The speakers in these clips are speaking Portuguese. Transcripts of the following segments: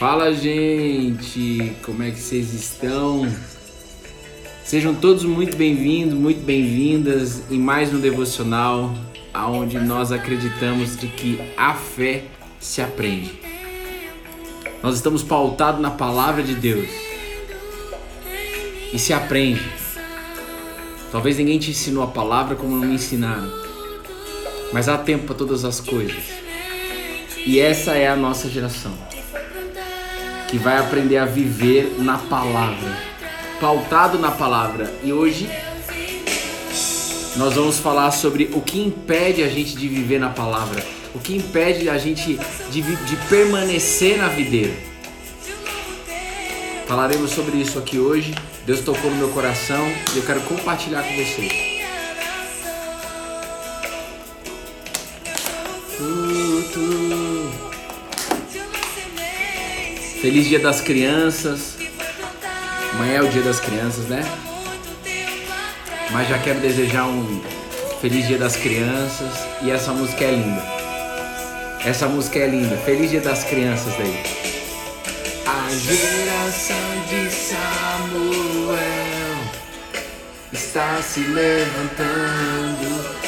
Fala, gente! Como é que vocês estão? Sejam todos muito bem-vindos, muito bem-vindas em mais um devocional aonde nós acreditamos de que a fé se aprende. Nós estamos pautados na palavra de Deus e se aprende. Talvez ninguém te ensinou a palavra como não me ensinaram, mas há tempo para todas as coisas. E essa é a nossa geração que vai aprender a viver na palavra, pautado na palavra. E hoje nós vamos falar sobre o que impede a gente de viver na palavra, o que impede a gente de, de permanecer na videira. Falaremos sobre isso aqui hoje. Deus tocou no meu coração e eu quero compartilhar com vocês. Feliz Dia das Crianças. Amanhã é o Dia das Crianças, né? Mas já quero desejar um Feliz Dia das Crianças e essa música é linda. Essa música é linda. Feliz Dia das Crianças daí. A geração de Samuel está se levantando.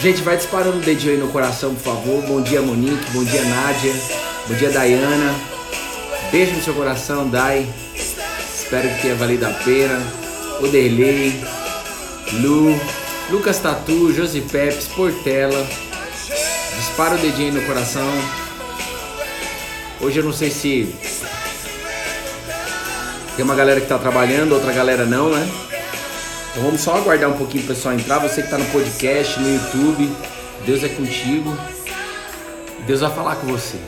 Gente, vai disparando o dedinho aí no coração, por favor. Bom dia, Monique. Bom dia, Nádia. Bom dia, Dayana. Beijo no seu coração, Dai. Espero que tenha valido a pena. Oderley, Lu, Lucas Tatu, Josi Peps, Portela. Dispara o dedinho no coração. Hoje eu não sei se tem uma galera que tá trabalhando, outra galera não, né? Então vamos só aguardar um pouquinho o pessoal entrar. Você que tá no podcast, no YouTube, Deus é contigo. Deus vai falar com você.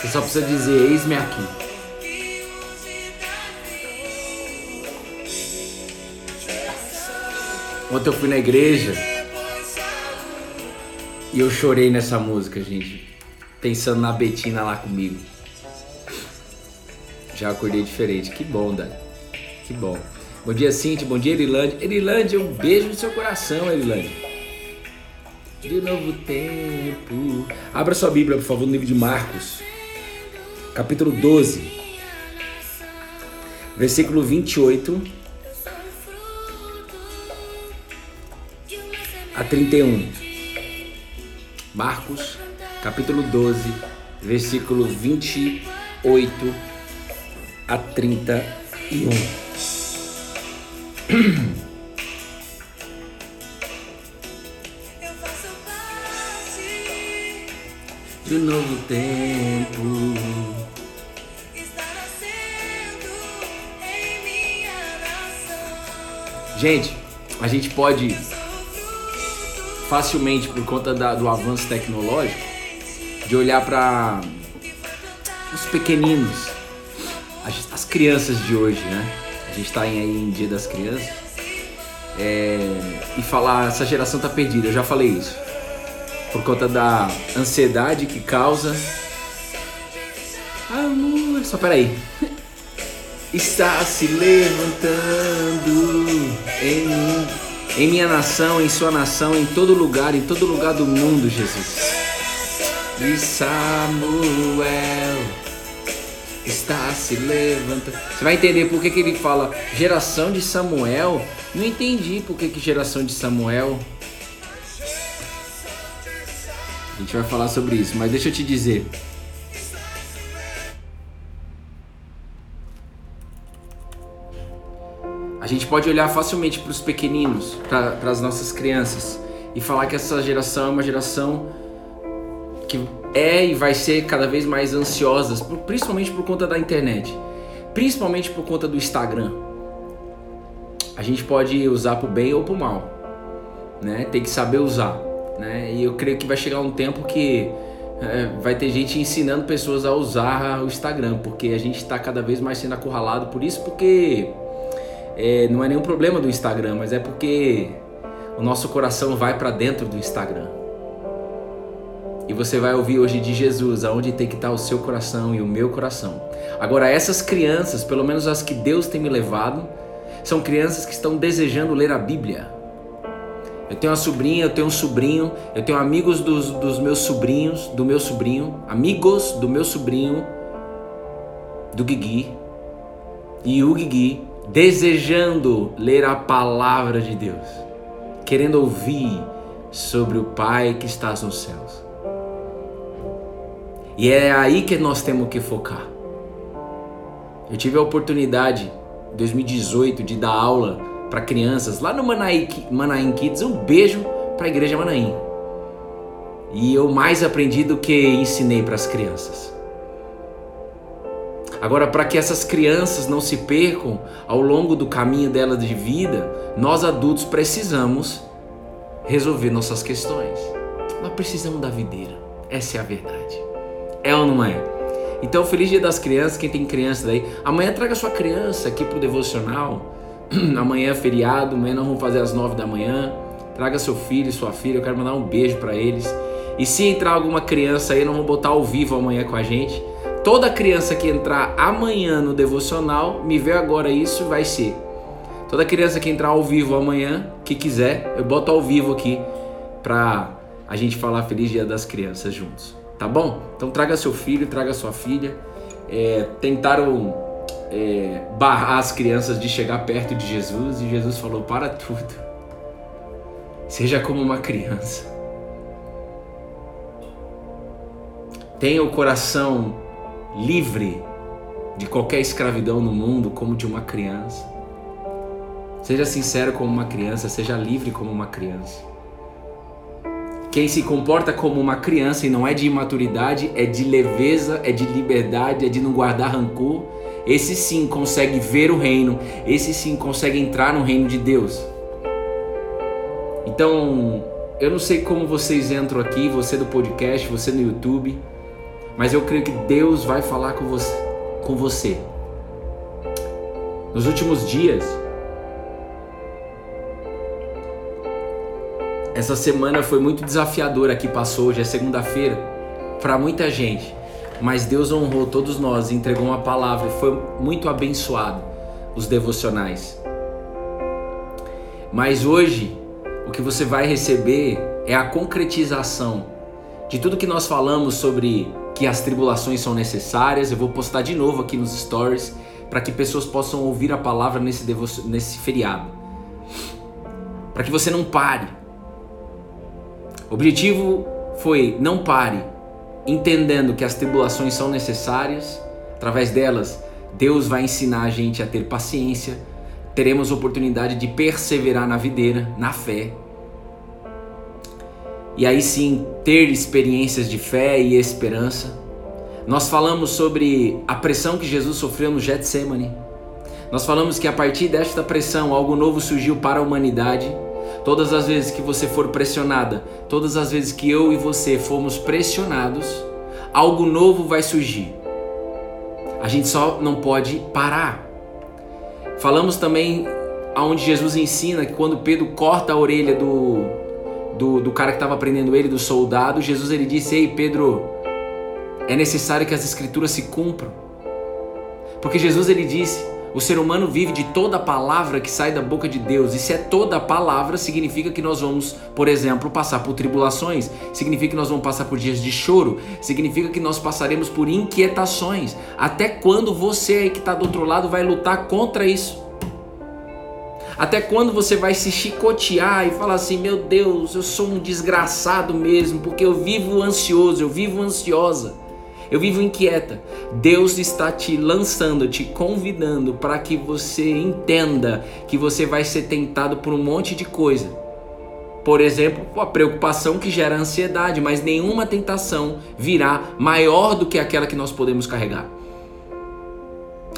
Você só precisa dizer: Eis-me aqui. Ontem eu fui na igreja e eu chorei nessa música, gente. Pensando na Betina lá comigo. Já acordei diferente. Que bom, Dani. Que bom. Bom dia, Cintia. Bom dia, Erilândia. Erilândia, um beijo no seu coração, Erilândia de novo tempo. Abra sua Bíblia, por favor, no livro de Marcos capítulo 12, versículo 28 a 31. Marcos, capítulo 12, versículo 28 a 31. de novo tempo. Gente, a gente pode facilmente, por conta da, do avanço tecnológico, de olhar para os pequeninos, as, as, crianças de hoje, né? A gente está aí em Dia das Crianças. É, e falar, essa geração tá perdida, eu já falei isso. Por conta da ansiedade que causa. Amor, só peraí está se levantando em, em minha nação, em sua nação, em todo lugar, em todo lugar do mundo, Jesus. E Samuel está se levantando. Você vai entender por que, que ele fala geração de Samuel. Não entendi por que, que geração de Samuel. A gente vai falar sobre isso, mas deixa eu te dizer. A gente pode olhar facilmente para os pequeninos, para as nossas crianças, e falar que essa geração é uma geração que é e vai ser cada vez mais ansiosas, principalmente por conta da internet, principalmente por conta do Instagram. A gente pode usar para o bem ou para o mal, né? Tem que saber usar, né? E eu creio que vai chegar um tempo que é, vai ter gente ensinando pessoas a usar o Instagram, porque a gente está cada vez mais sendo acurralado por isso, porque é, não é nenhum problema do Instagram, mas é porque o nosso coração vai para dentro do Instagram. E você vai ouvir hoje de Jesus, aonde tem que estar o seu coração e o meu coração. Agora, essas crianças, pelo menos as que Deus tem me levado, são crianças que estão desejando ler a Bíblia. Eu tenho uma sobrinha, eu tenho um sobrinho, eu tenho amigos dos, dos meus sobrinhos, do meu sobrinho, amigos do meu sobrinho, do Guigui, e o Guigui, desejando ler a palavra de Deus, querendo ouvir sobre o Pai que estás nos céus. E é aí que nós temos que focar. Eu tive a oportunidade, em 2018, de dar aula para crianças lá no Manaim, Kids. Um beijo para a igreja Manaim. E eu mais aprendi do que ensinei para as crianças. Agora, para que essas crianças não se percam ao longo do caminho delas de vida, nós adultos precisamos resolver nossas questões. Nós precisamos da videira. Essa é a verdade. É ou não é? Então, feliz dia das crianças, quem tem criança daí. Amanhã traga sua criança aqui pro devocional. amanhã é feriado, amanhã nós vamos fazer às nove da manhã. Traga seu filho sua filha, eu quero mandar um beijo para eles. E se entrar alguma criança aí, nós vamos botar ao vivo amanhã com a gente. Toda criança que entrar amanhã no devocional, me vê agora isso, vai ser. Toda criança que entrar ao vivo amanhã, que quiser, eu boto ao vivo aqui pra a gente falar Feliz Dia das Crianças juntos. Tá bom? Então traga seu filho, traga sua filha. É, tentaram é, barrar as crianças de chegar perto de Jesus e Jesus falou: para tudo. Seja como uma criança. Tenha o coração livre de qualquer escravidão no mundo, como de uma criança. Seja sincero como uma criança, seja livre como uma criança. Quem se comporta como uma criança e não é de imaturidade, é de leveza, é de liberdade, é de não guardar rancor, esse sim consegue ver o reino, esse sim consegue entrar no reino de Deus. Então, eu não sei como vocês entram aqui, você do podcast, você no YouTube, mas eu creio que Deus vai falar com você. Com você. Nos últimos dias, essa semana foi muito desafiadora que passou, hoje é segunda-feira, para muita gente mas Deus honrou todos nós, entregou uma palavra e foi muito abençoado os devocionais. Mas hoje, o que você vai receber é a concretização de tudo que nós falamos sobre que as tribulações são necessárias. Eu vou postar de novo aqui nos stories para que pessoas possam ouvir a palavra nesse, nesse feriado. Para que você não pare. O objetivo foi não pare, entendendo que as tribulações são necessárias, através delas, Deus vai ensinar a gente a ter paciência, teremos oportunidade de perseverar na videira, na fé. E aí sim, ter experiências de fé e esperança. Nós falamos sobre a pressão que Jesus sofreu no Getsemane. Nós falamos que a partir desta pressão algo novo surgiu para a humanidade. Todas as vezes que você for pressionada, todas as vezes que eu e você fomos pressionados, algo novo vai surgir. A gente só não pode parar. Falamos também aonde Jesus ensina que quando Pedro corta a orelha do, do, do cara que estava prendendo ele, do soldado, Jesus ele disse: Ei Pedro, é necessário que as escrituras se cumpram. Porque Jesus ele disse: o ser humano vive de toda palavra que sai da boca de Deus. E se é toda palavra, significa que nós vamos, por exemplo, passar por tribulações, significa que nós vamos passar por dias de choro, significa que nós passaremos por inquietações. Até quando você aí que está do outro lado vai lutar contra isso? Até quando você vai se chicotear e falar assim: meu Deus, eu sou um desgraçado mesmo, porque eu vivo ansioso, eu vivo ansiosa. Eu vivo inquieta. Deus está te lançando, te convidando para que você entenda que você vai ser tentado por um monte de coisa. Por exemplo, a preocupação que gera ansiedade, mas nenhuma tentação virá maior do que aquela que nós podemos carregar.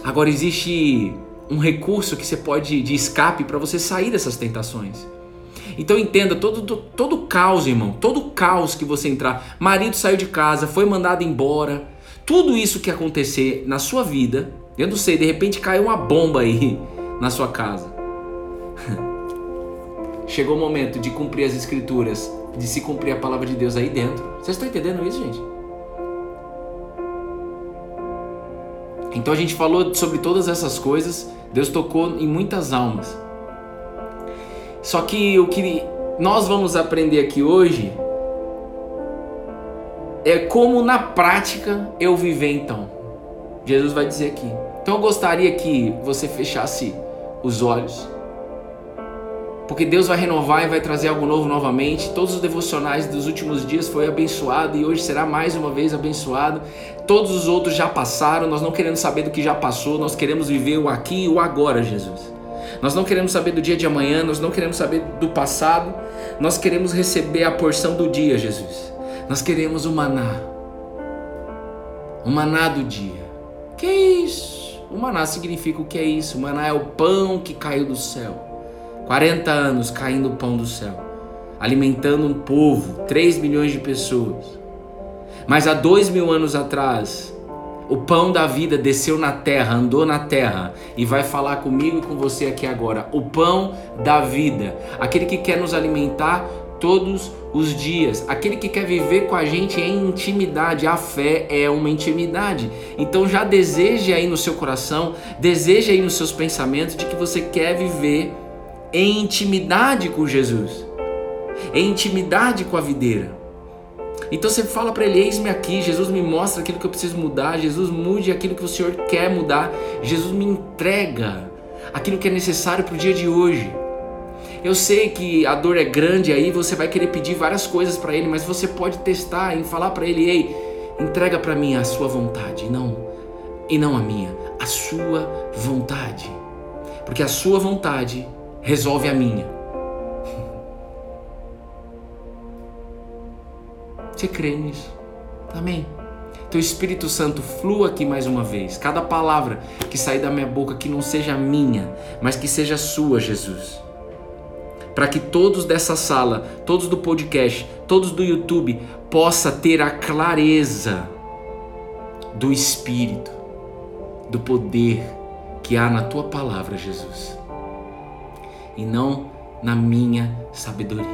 Agora existe um recurso que você pode de escape para você sair dessas tentações. Então entenda todo, todo, caos, irmão, todo caos que você entrar. Marido saiu de casa, foi mandado embora. Tudo isso que acontecer na sua vida, eu não sei, de repente caiu uma bomba aí na sua casa. Chegou o momento de cumprir as escrituras, de se cumprir a palavra de Deus aí dentro. Vocês estão entendendo isso, gente? Então a gente falou sobre todas essas coisas, Deus tocou em muitas almas. Só que o que nós vamos aprender aqui hoje é como na prática eu viver então. Jesus vai dizer aqui. Então eu gostaria que você fechasse os olhos. Porque Deus vai renovar e vai trazer algo novo novamente. Todos os devocionais dos últimos dias foi abençoado e hoje será mais uma vez abençoado. Todos os outros já passaram, nós não queremos saber do que já passou, nós queremos viver o aqui e o agora, Jesus. Nós não queremos saber do dia de amanhã, nós não queremos saber do passado, nós queremos receber a porção do dia, Jesus. Nós queremos o maná. O maná do dia. Que é isso? O maná significa o que é isso? O maná é o pão que caiu do céu. 40 anos caindo o pão do céu, alimentando um povo, 3 milhões de pessoas. Mas há dois mil anos atrás, o pão da vida desceu na terra, andou na terra e vai falar comigo e com você aqui agora. O pão da vida, aquele que quer nos alimentar todos os dias, aquele que quer viver com a gente em intimidade. A fé é uma intimidade. Então já deseje aí no seu coração, deseje aí nos seus pensamentos de que você quer viver em intimidade com Jesus, em intimidade com a videira. Então você fala para ele: Eis-me aqui, Jesus me mostra aquilo que eu preciso mudar, Jesus mude aquilo que o Senhor quer mudar, Jesus me entrega aquilo que é necessário para o dia de hoje. Eu sei que a dor é grande aí, você vai querer pedir várias coisas para ele, mas você pode testar em falar para ele: Ei, entrega para mim a sua vontade, não e não a minha, a sua vontade. Porque a sua vontade resolve a minha. Você crê nisso? Amém. Teu Espírito Santo flua aqui mais uma vez. Cada palavra que sair da minha boca que não seja minha, mas que seja sua, Jesus. Para que todos dessa sala, todos do podcast, todos do YouTube possa ter a clareza do Espírito, do poder que há na tua palavra, Jesus. E não na minha sabedoria.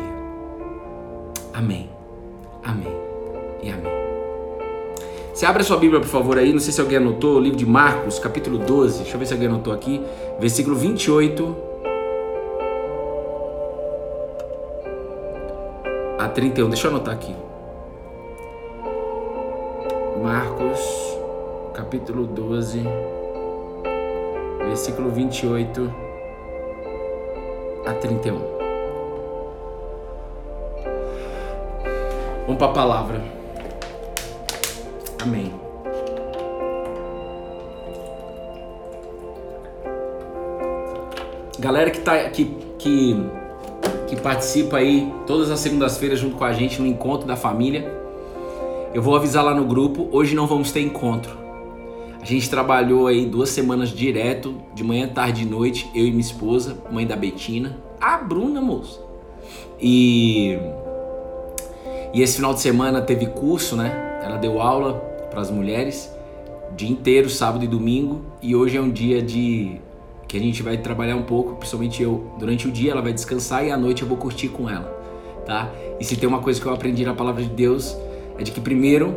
Amém. Amém e amém. Você abre a sua Bíblia, por favor, aí. Não sei se alguém anotou, o livro de Marcos, capítulo 12. Deixa eu ver se alguém anotou aqui. Versículo 28 a 31. Deixa eu anotar aqui. Marcos, capítulo 12, versículo 28 a 31. Vamos para a palavra. Amém. Galera que tá que, que, que participa aí todas as segundas-feiras junto com a gente no encontro da família. Eu vou avisar lá no grupo, hoje não vamos ter encontro. A gente trabalhou aí duas semanas direto, de manhã, tarde e noite, eu e minha esposa, mãe da Betina, a Bruna, moça. E e esse final de semana teve curso, né? Ela deu aula para as mulheres, dia inteiro, sábado e domingo. E hoje é um dia de que a gente vai trabalhar um pouco, principalmente eu. Durante o dia ela vai descansar e à noite eu vou curtir com ela, tá? E se tem uma coisa que eu aprendi na palavra de Deus é de que primeiro,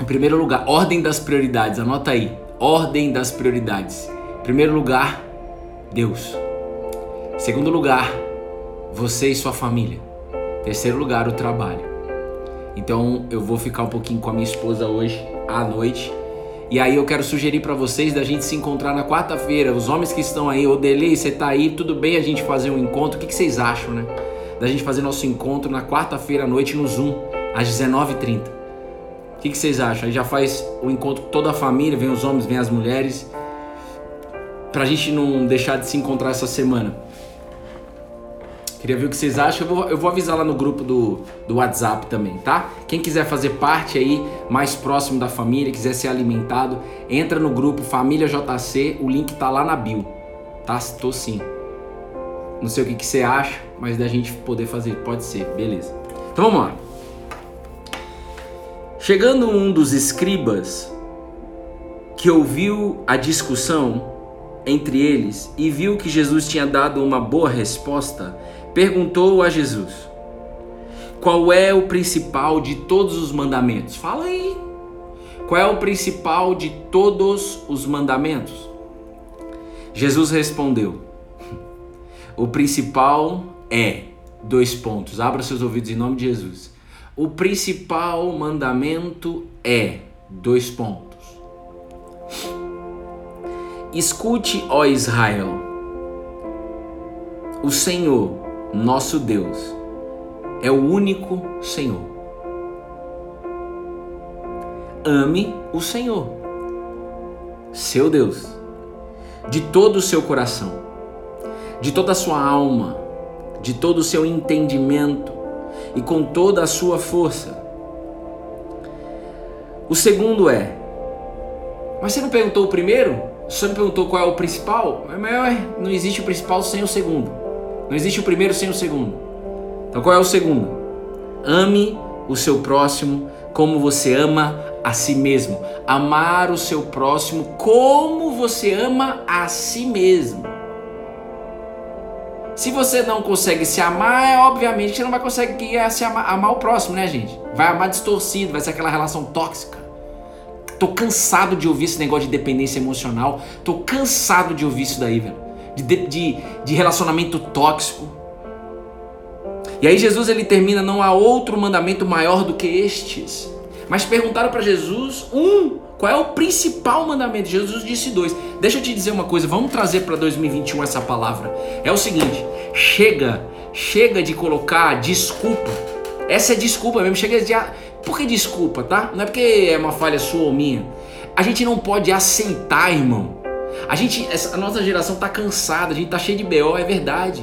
em primeiro lugar, ordem das prioridades. Anota aí, ordem das prioridades. Primeiro lugar, Deus. Segundo lugar, você e sua família. Terceiro lugar, o trabalho. Então eu vou ficar um pouquinho com a minha esposa hoje à noite. E aí eu quero sugerir para vocês da gente se encontrar na quarta-feira. Os homens que estão aí, o Delei, você tá aí, tudo bem a gente fazer um encontro? O que, que vocês acham, né? Da gente fazer nosso encontro na quarta-feira à noite no Zoom, às 19h30. Que, que vocês acham? Aí já faz o encontro com toda a família, vem os homens, vem as mulheres. Pra gente não deixar de se encontrar essa semana. Queria ver o que vocês acham. Eu vou, eu vou avisar lá no grupo do, do WhatsApp também, tá? Quem quiser fazer parte aí, mais próximo da família, quiser ser alimentado, entra no grupo Família JC, o link tá lá na bio. Tá? Tô sim. Não sei o que, que você acha, mas da gente poder fazer, pode ser, beleza. Então vamos lá. Chegando um dos escribas que ouviu a discussão entre eles e viu que Jesus tinha dado uma boa resposta, perguntou a Jesus: Qual é o principal de todos os mandamentos? Fala aí. Qual é o principal de todos os mandamentos? Jesus respondeu: O principal é: Dois pontos. Abra seus ouvidos em nome de Jesus. O principal mandamento é dois pontos. Escute, ó Israel, o Senhor, nosso Deus, é o único Senhor. Ame o Senhor, seu Deus, de todo o seu coração, de toda a sua alma, de todo o seu entendimento e com toda a sua força. O segundo é: Mas você não perguntou o primeiro? Você me perguntou qual é o principal? Mas não existe o principal sem o segundo. Não existe o primeiro sem o segundo. Então qual é o segundo? Ame o seu próximo como você ama a si mesmo. Amar o seu próximo como você ama a si mesmo. Se você não consegue se amar, é obviamente você não vai conseguir se amar, amar o próximo, né, gente? Vai amar distorcido, vai ser aquela relação tóxica. Tô cansado de ouvir esse negócio de dependência emocional. Tô cansado de ouvir isso daí, velho. De, de, de relacionamento tóxico. E aí Jesus ele termina, não há outro mandamento maior do que estes. Mas perguntaram para Jesus, um, qual é o principal mandamento? Jesus disse dois. Deixa eu te dizer uma coisa, vamos trazer para 2021 essa palavra. É o seguinte, chega, chega de colocar desculpa. Essa é desculpa mesmo, chega de por que desculpa, tá? Não é porque é uma falha sua ou minha. A gente não pode aceitar, irmão. A gente, a nossa geração tá cansada, a gente tá cheio de BO, é verdade.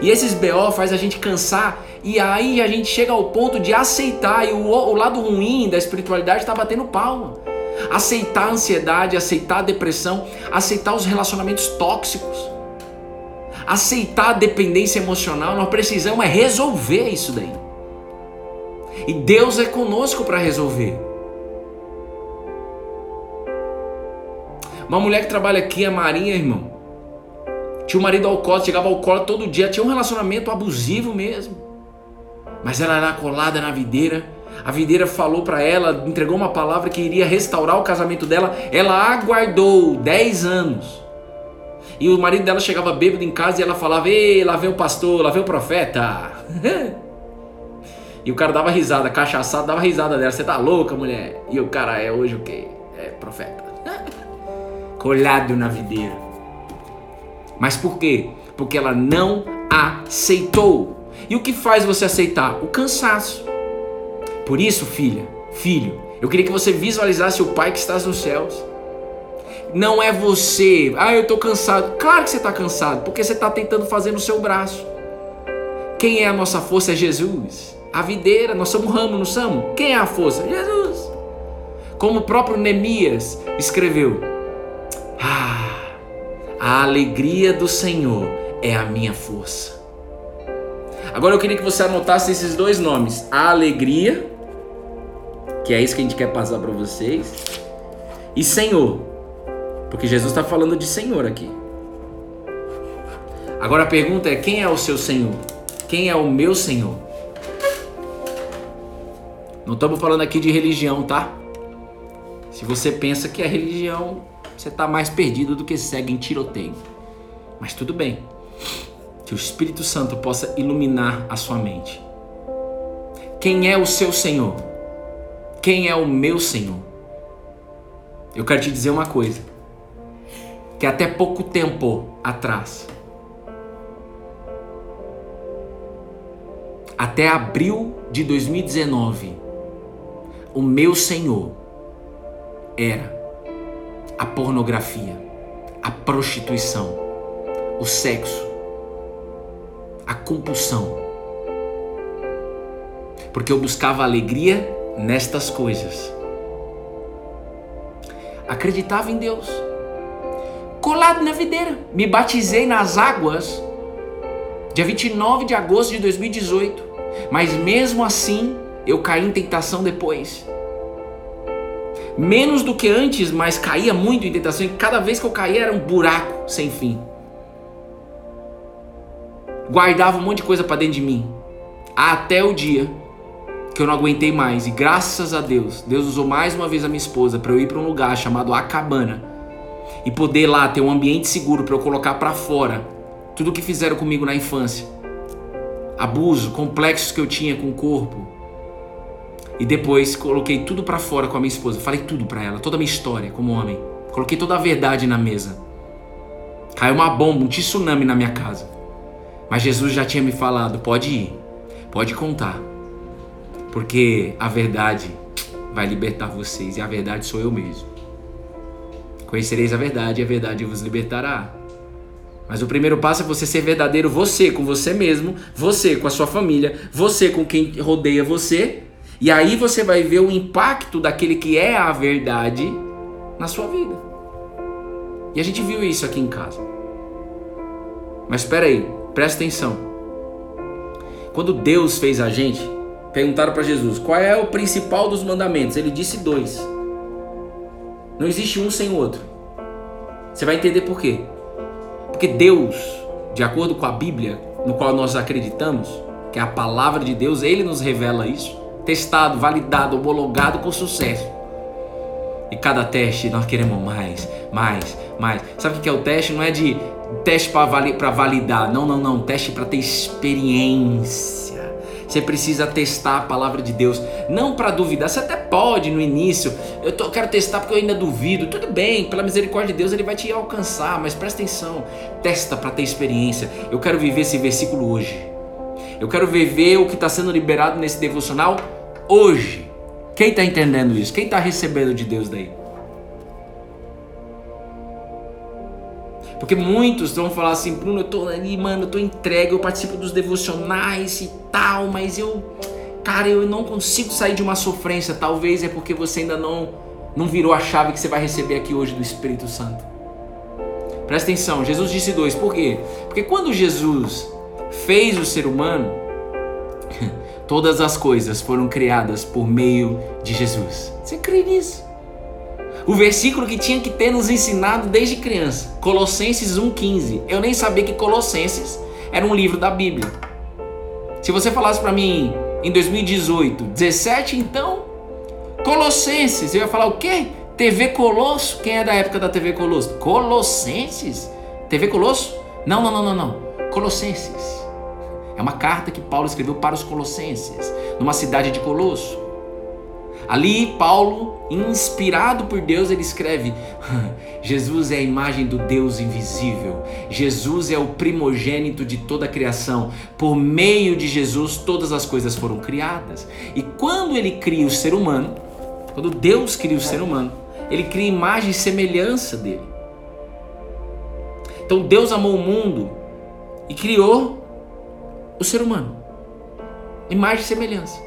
E esses BO faz a gente cansar e aí a gente chega ao ponto de aceitar e o, o lado ruim da espiritualidade está batendo palma. Aceitar a ansiedade, aceitar a depressão, aceitar os relacionamentos tóxicos, aceitar a dependência emocional. Nós precisamos é resolver isso daí. E Deus é conosco para resolver. Uma mulher que trabalha aqui, a Marinha, irmão. Tinha um marido alcoólatra, chegava alcoólatra todo dia, tinha um relacionamento abusivo mesmo. Mas ela era colada na videira. A videira falou para ela, entregou uma palavra que iria restaurar o casamento dela. Ela aguardou 10 anos. E o marido dela chegava bêbado em casa e ela falava: Ei, lá vem o pastor, lá vem o profeta. E o cara dava risada, cachaçado, dava risada dela. Você tá louca, mulher? E o cara é hoje o quê? É profeta. Colhado na videira. Mas por quê? Porque ela não aceitou. E o que faz você aceitar? O cansaço. Por isso, filha, filho, eu queria que você visualizasse o Pai que está nos céus. Não é você, ah, eu tô cansado. Claro que você está cansado, porque você está tentando fazer no seu braço. Quem é a nossa força é Jesus a videira, nós somos ramo, não somos? Quem é a força? Jesus. Como o próprio Neemias escreveu: Ah, a alegria do Senhor é a minha força. Agora eu queria que você anotasse esses dois nomes: a alegria, que é isso que a gente quer passar para vocês, e Senhor, porque Jesus está falando de Senhor aqui. Agora a pergunta é: quem é o seu Senhor? Quem é o meu Senhor? Não estamos falando aqui de religião, tá? Se você pensa que é religião, você está mais perdido do que segue em tiroteio. Mas tudo bem. Que o Espírito Santo possa iluminar a sua mente. Quem é o seu Senhor? Quem é o meu Senhor? Eu quero te dizer uma coisa. Que até pouco tempo atrás, até abril de 2019, o meu Senhor era a pornografia, a prostituição, o sexo, a compulsão. Porque eu buscava alegria nestas coisas. Acreditava em Deus. Colado na videira. Me batizei nas águas dia 29 de agosto de 2018. Mas mesmo assim, eu caí em tentação depois. Menos do que antes, mas caía muito em tentação. E cada vez que eu caía era um buraco sem fim. Guardava um monte de coisa para dentro de mim. Até o dia que eu não aguentei mais. E graças a Deus, Deus usou mais uma vez a minha esposa para eu ir para um lugar chamado Acabana e poder lá ter um ambiente seguro para eu colocar para fora tudo o que fizeram comigo na infância. abuso, complexos que eu tinha com o corpo. E depois coloquei tudo para fora com a minha esposa. Falei tudo para ela, toda a minha história como homem. Coloquei toda a verdade na mesa. Caiu uma bomba, um tsunami na minha casa. Mas Jesus já tinha me falado: pode ir, pode contar. Porque a verdade vai libertar vocês. E a verdade sou eu mesmo. Conhecereis a verdade e a verdade vos libertará. Mas o primeiro passo é você ser verdadeiro, você com você mesmo, você com a sua família, você com quem rodeia você. E aí você vai ver o impacto daquele que é a verdade na sua vida. E a gente viu isso aqui em casa. Mas espera aí, presta atenção. Quando Deus fez a gente, perguntaram para Jesus qual é o principal dos mandamentos. Ele disse dois. Não existe um sem o outro. Você vai entender por quê. Porque Deus, de acordo com a Bíblia, no qual nós acreditamos, que é a palavra de Deus, ele nos revela isso. Testado, validado, homologado com sucesso. E cada teste nós queremos mais, mais, mais. Sabe o que é o teste? Não é de teste para validar. Não, não, não. Teste para ter experiência. Você precisa testar a palavra de Deus, não para duvidar. Você até pode no início. Eu tô, quero testar porque eu ainda duvido. Tudo bem, pela misericórdia de Deus ele vai te alcançar, mas presta atenção. Testa para ter experiência. Eu quero viver esse versículo hoje. Eu quero viver o que está sendo liberado nesse devocional hoje. Quem está entendendo isso? Quem está recebendo de Deus daí? Porque muitos vão falar assim, Bruno, eu tô ali, mano, eu tô entregue, eu participo dos devocionais e tal, mas eu, cara, eu não consigo sair de uma sofrência. Talvez é porque você ainda não, não virou a chave que você vai receber aqui hoje do Espírito Santo. Presta atenção, Jesus disse dois, por quê? Porque quando Jesus fez o ser humano, todas as coisas foram criadas por meio de Jesus. Você crê nisso? O versículo que tinha que ter nos ensinado desde criança, Colossenses 1,15. Eu nem sabia que Colossenses era um livro da Bíblia. Se você falasse para mim em 2018, 17 então, Colossenses, eu ia falar o quê? TV Colosso? Quem é da época da TV Colosso? Colossenses? TV Colosso? Não, não, não, não, não. Colossenses. É uma carta que Paulo escreveu para os Colossenses, numa cidade de Colosso. Ali, Paulo, inspirado por Deus, ele escreve: Jesus é a imagem do Deus invisível. Jesus é o primogênito de toda a criação. Por meio de Jesus, todas as coisas foram criadas. E quando ele cria o ser humano, quando Deus cria o ser humano, ele cria imagem e semelhança dele. Então Deus amou o mundo e criou o ser humano. Imagem e semelhança.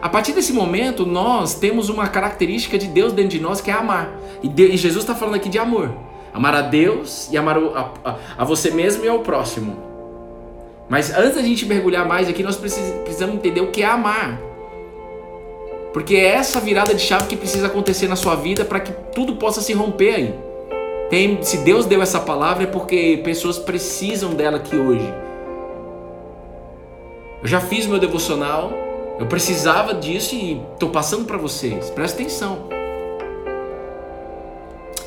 A partir desse momento, nós temos uma característica de Deus dentro de nós que é amar. E, Deus, e Jesus está falando aqui de amor. Amar a Deus e amar a, a, a, você mesmo e ao próximo. Mas antes da gente mergulhar mais aqui, nós precisamos entender o que é amar. Porque é essa virada de chave que precisa acontecer na sua vida para que tudo possa se romper aí. Tem, se Deus deu essa palavra é porque pessoas precisam dela aqui hoje. Eu já fiz meu devocional, eu precisava disso e estou passando para vocês. Presta atenção.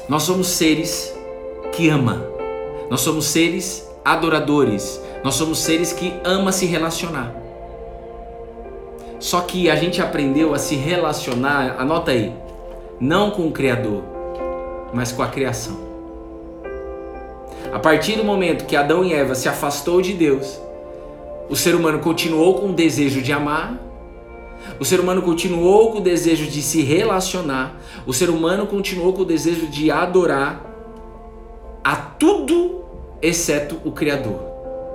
Nós somos seres que ama. Nós somos seres adoradores. Nós somos seres que ama se relacionar. Só que a gente aprendeu a se relacionar, anota aí, não com o Criador, mas com a criação. A partir do momento que Adão e Eva se afastou de Deus, o ser humano continuou com o desejo de amar, o ser humano continuou com o desejo de se relacionar, o ser humano continuou com o desejo de adorar a tudo exceto o Criador.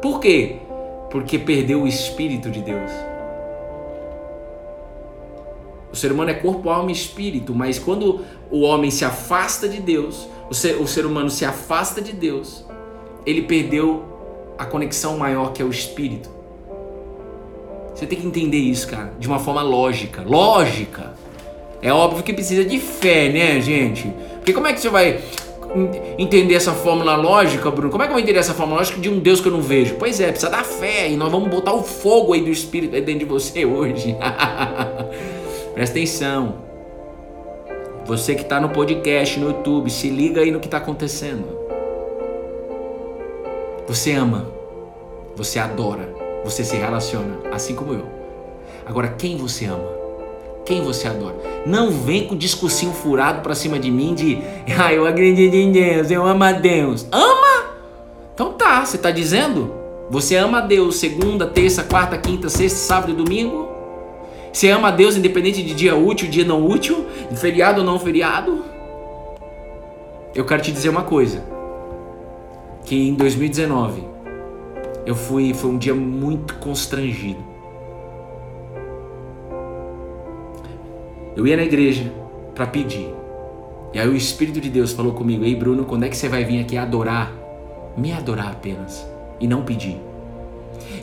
Por quê? Porque perdeu o Espírito de Deus. O ser humano é corpo, alma e espírito, mas quando o homem se afasta de Deus, o ser, o ser humano se afasta de Deus, ele perdeu a conexão maior que é o espírito. Você tem que entender isso, cara, de uma forma lógica. Lógica! É óbvio que precisa de fé, né, gente? Porque como é que você vai entender essa fórmula lógica, Bruno? Como é que eu vou entender essa fórmula lógica de um Deus que eu não vejo? Pois é, precisa da fé e nós vamos botar o fogo aí do Espírito dentro de você hoje. Presta atenção. Você que está no podcast, no YouTube, se liga aí no que está acontecendo. Você ama, você adora, Você se relaciona, assim como eu. Agora, quem você ama? Quem você adora? Não vem com discursinho furado pra cima de mim de ah, eu acredito em Deus, eu amo a Deus. Ama? Então tá, você tá dizendo? Você ama a Deus segunda, terça, quarta, quinta, sexta, sábado e domingo? Você ama a Deus independente de dia útil, dia não útil, feriado ou não feriado? Eu quero te dizer uma coisa. Que em 2019 eu fui, foi um dia muito constrangido. Eu ia na igreja para pedir. E aí o Espírito de Deus falou comigo: Ei Bruno, quando é que você vai vir aqui adorar? Me adorar apenas e não pedir.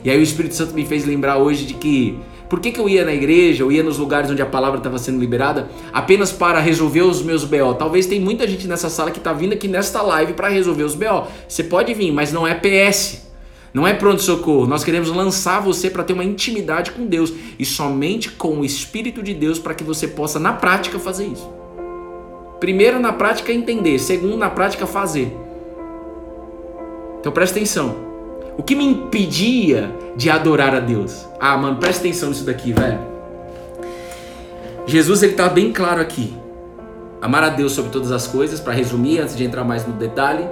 E aí o Espírito Santo me fez lembrar hoje de que por que, que eu ia na igreja, eu ia nos lugares onde a palavra estava sendo liberada apenas para resolver os meus BO? Talvez tem muita gente nessa sala que está vindo aqui nesta live para resolver os BO. Você pode vir, mas não é PS. Não é pronto-socorro. Nós queremos lançar você para ter uma intimidade com Deus e somente com o Espírito de Deus para que você possa, na prática, fazer isso. Primeiro, na prática, entender. Segundo, na prática, fazer. Então presta atenção. O que me impedia de adorar a Deus? Ah, mano, presta atenção nisso daqui, velho. Jesus ele tá bem claro aqui. Amar a Deus sobre todas as coisas, para resumir, antes de entrar mais no detalhe,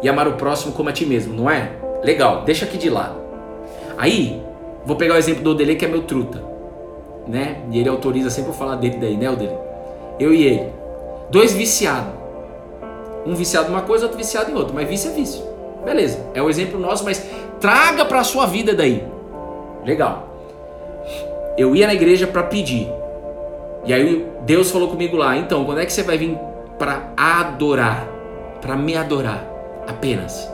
e amar o próximo como a ti mesmo, não é? Legal, deixa aqui de lado. Aí, vou pegar o exemplo do Odele, que é meu truta, né? E ele autoriza sempre eu falar dele daí, né, Odele? Eu e ele. Dois viciados. Um viciado em uma coisa, outro viciado em outra, mas vício é vício. Beleza, é o exemplo nosso, mas Traga para a sua vida daí. Legal. Eu ia na igreja para pedir. E aí Deus falou comigo lá, então, quando é que você vai vir para adorar? Para me adorar apenas.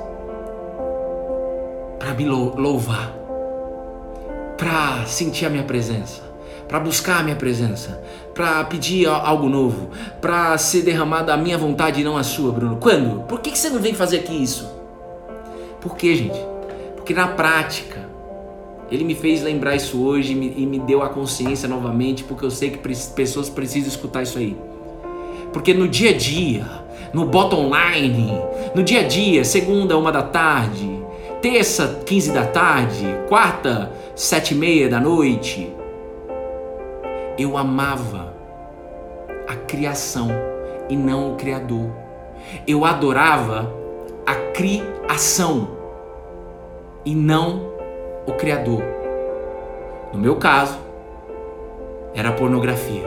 Para me louvar. Para sentir a minha presença. Para buscar a minha presença. Para pedir algo novo. Para ser derramada a minha vontade e não a sua, Bruno. Quando? Por que você não vem fazer aqui isso? Por que, gente? Porque na prática, ele me fez lembrar isso hoje e me, e me deu a consciência novamente, porque eu sei que pessoas precisam escutar isso aí. Porque no dia a dia, no bottom line, no dia a dia, segunda, uma da tarde, terça, 15 da tarde, quarta, sete e meia da noite, eu amava a criação e não o Criador. Eu adorava a criação e não o Criador. No meu caso, era a pornografia.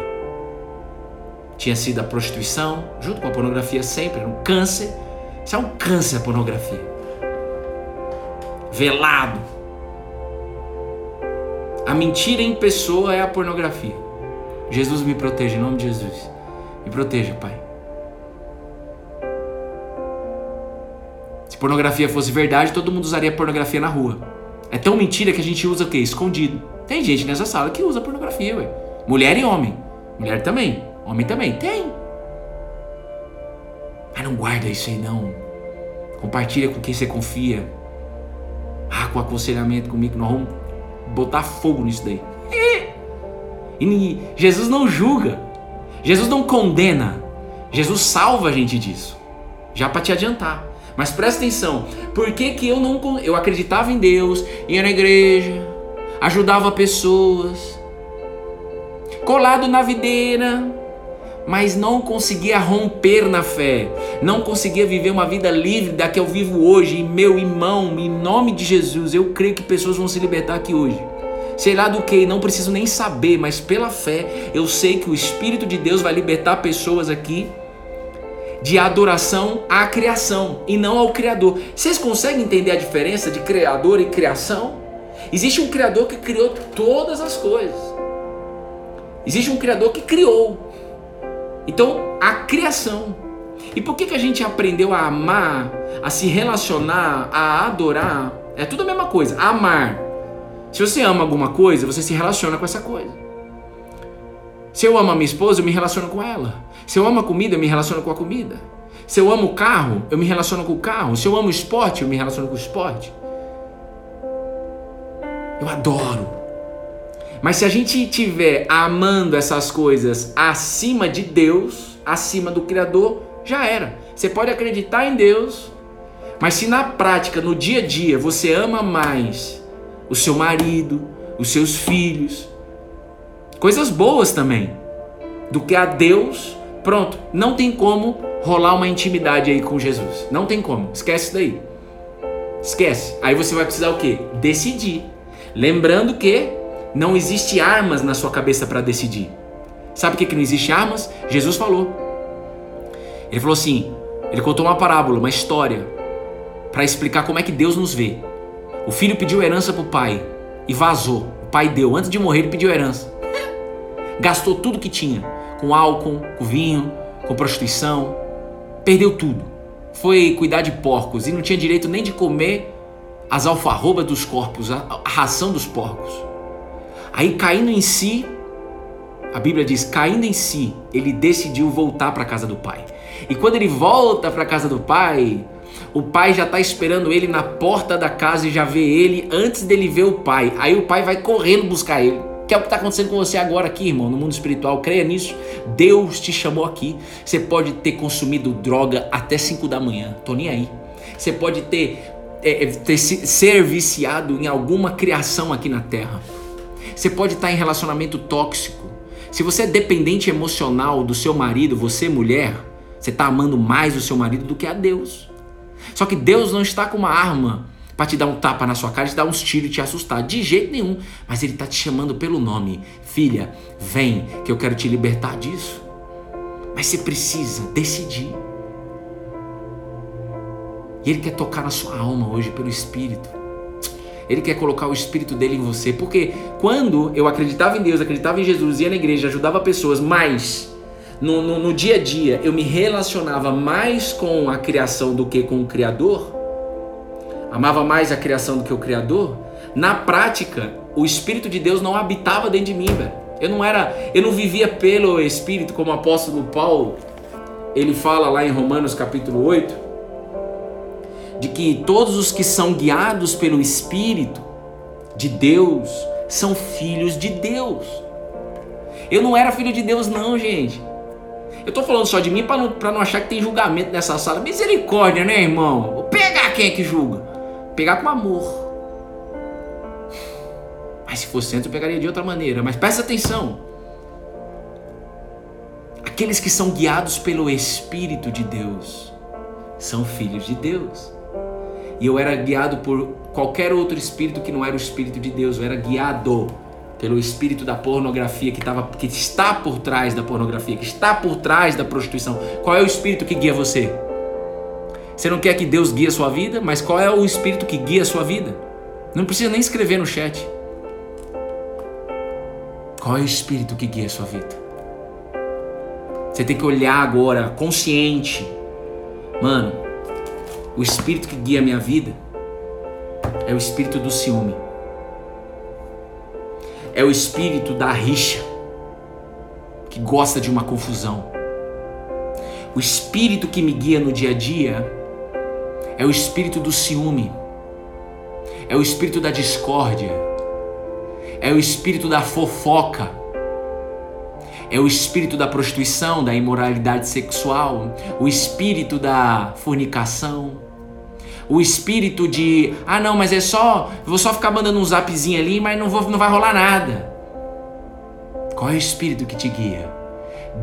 Tinha sido a prostituição, junto com a pornografia sempre, era um câncer. Isso é um câncer a pornografia. Velado. A mentira em pessoa é a pornografia. Jesus me proteja, em nome de Jesus. Me proteja, Pai. Se pornografia fosse verdade, todo mundo usaria pornografia na rua. É tão mentira que a gente usa o quê? Escondido. Tem gente nessa sala que usa pornografia, ué. Mulher e homem. Mulher também. Homem também. Tem. Mas não guarda isso aí, não. Compartilha com quem você confia. Ah, com aconselhamento comigo, nós vamos botar fogo nisso daí. E Jesus não julga. Jesus não condena. Jesus salva a gente disso. Já para te adiantar. Mas presta atenção, por que, que eu não eu acreditava em Deus, ia na igreja, ajudava pessoas, colado na videira, mas não conseguia romper na fé, não conseguia viver uma vida livre da que eu vivo hoje. E meu irmão, em nome de Jesus, eu creio que pessoas vão se libertar aqui hoje. Sei lá do que, não preciso nem saber, mas pela fé eu sei que o Espírito de Deus vai libertar pessoas aqui de adoração à criação e não ao Criador. Vocês conseguem entender a diferença de Criador e criação? Existe um Criador que criou todas as coisas. Existe um Criador que criou. Então, a criação. E por que, que a gente aprendeu a amar, a se relacionar, a adorar? É tudo a mesma coisa. Amar. Se você ama alguma coisa, você se relaciona com essa coisa. Se eu amo a minha esposa, eu me relaciono com ela. Se eu amo a comida, eu me relaciono com a comida. Se eu amo o carro, eu me relaciono com o carro. Se eu amo o esporte, eu me relaciono com o esporte. Eu adoro. Mas se a gente tiver amando essas coisas acima de Deus, acima do Criador, já era. Você pode acreditar em Deus, mas se na prática, no dia a dia, você ama mais o seu marido, os seus filhos. Coisas boas também. Do que a Deus, pronto, não tem como rolar uma intimidade aí com Jesus. Não tem como. Esquece daí. Esquece. Aí você vai precisar o quê? Decidir. Lembrando que não existe armas na sua cabeça para decidir. Sabe por que, que não existe armas? Jesus falou. Ele falou assim: ele contou uma parábola, uma história, para explicar como é que Deus nos vê. O filho pediu herança para o pai e vazou. O pai deu. Antes de morrer, ele pediu herança. Gastou tudo que tinha: com álcool, com vinho, com prostituição. Perdeu tudo. Foi cuidar de porcos e não tinha direito nem de comer as alfarrobas dos corpos, a ração dos porcos. Aí caindo em si, a Bíblia diz: caindo em si, ele decidiu voltar para a casa do pai. E quando ele volta para a casa do pai, o pai já está esperando ele na porta da casa e já vê ele antes dele ver o pai. Aí o pai vai correndo buscar ele. Que é o que está acontecendo com você agora aqui, irmão, no mundo espiritual. Creia nisso. Deus te chamou aqui. Você pode ter consumido droga até 5 da manhã. Tô nem aí. Você pode ter, é, é ter ser viciado em alguma criação aqui na terra. Você pode estar em relacionamento tóxico. Se você é dependente emocional do seu marido, você mulher, você está amando mais o seu marido do que a Deus. Só que Deus não está com uma arma para te dar um tapa na sua cara, te dar uns tiros e te assustar. De jeito nenhum. Mas Ele está te chamando pelo nome. Filha, vem que eu quero te libertar disso. Mas você precisa decidir. E Ele quer tocar na sua alma hoje pelo Espírito. Ele quer colocar o Espírito dele em você. Porque quando eu acreditava em Deus, acreditava em Jesus, ia na igreja, ajudava pessoas, mas no, no, no dia a dia eu me relacionava mais com a criação do que com o Criador, amava mais a criação do que o Criador, na prática, o Espírito de Deus não habitava dentro de mim, velho. Eu não era, eu não vivia pelo Espírito, como o apóstolo Paulo, ele fala lá em Romanos capítulo 8, de que todos os que são guiados pelo Espírito de Deus são filhos de Deus. Eu não era filho de Deus, não, gente. Eu tô falando só de mim para não, não achar que tem julgamento nessa sala. Misericórdia, né, irmão? Vou pegar quem é que julga. Pegar com amor. Mas se fosse antes eu pegaria de outra maneira. Mas presta atenção. Aqueles que são guiados pelo Espírito de Deus são filhos de Deus. E eu era guiado por qualquer outro espírito que não era o Espírito de Deus. Eu era guiado pelo espírito da pornografia que, tava, que está por trás da pornografia, que está por trás da prostituição. Qual é o espírito que guia você? Você não quer que Deus guie a sua vida, mas qual é o espírito que guia a sua vida? Não precisa nem escrever no chat. Qual é o espírito que guia a sua vida? Você tem que olhar agora, consciente. Mano, o espírito que guia a minha vida é o espírito do ciúme. É o espírito da rixa, que gosta de uma confusão. O espírito que me guia no dia a dia é o espírito do ciúme, é o espírito da discórdia, é o espírito da fofoca, é o espírito da prostituição, da imoralidade sexual, o espírito da fornicação o espírito de, ah não, mas é só, vou só ficar mandando um zapzinho ali, mas não, vou, não vai rolar nada. Qual é o espírito que te guia?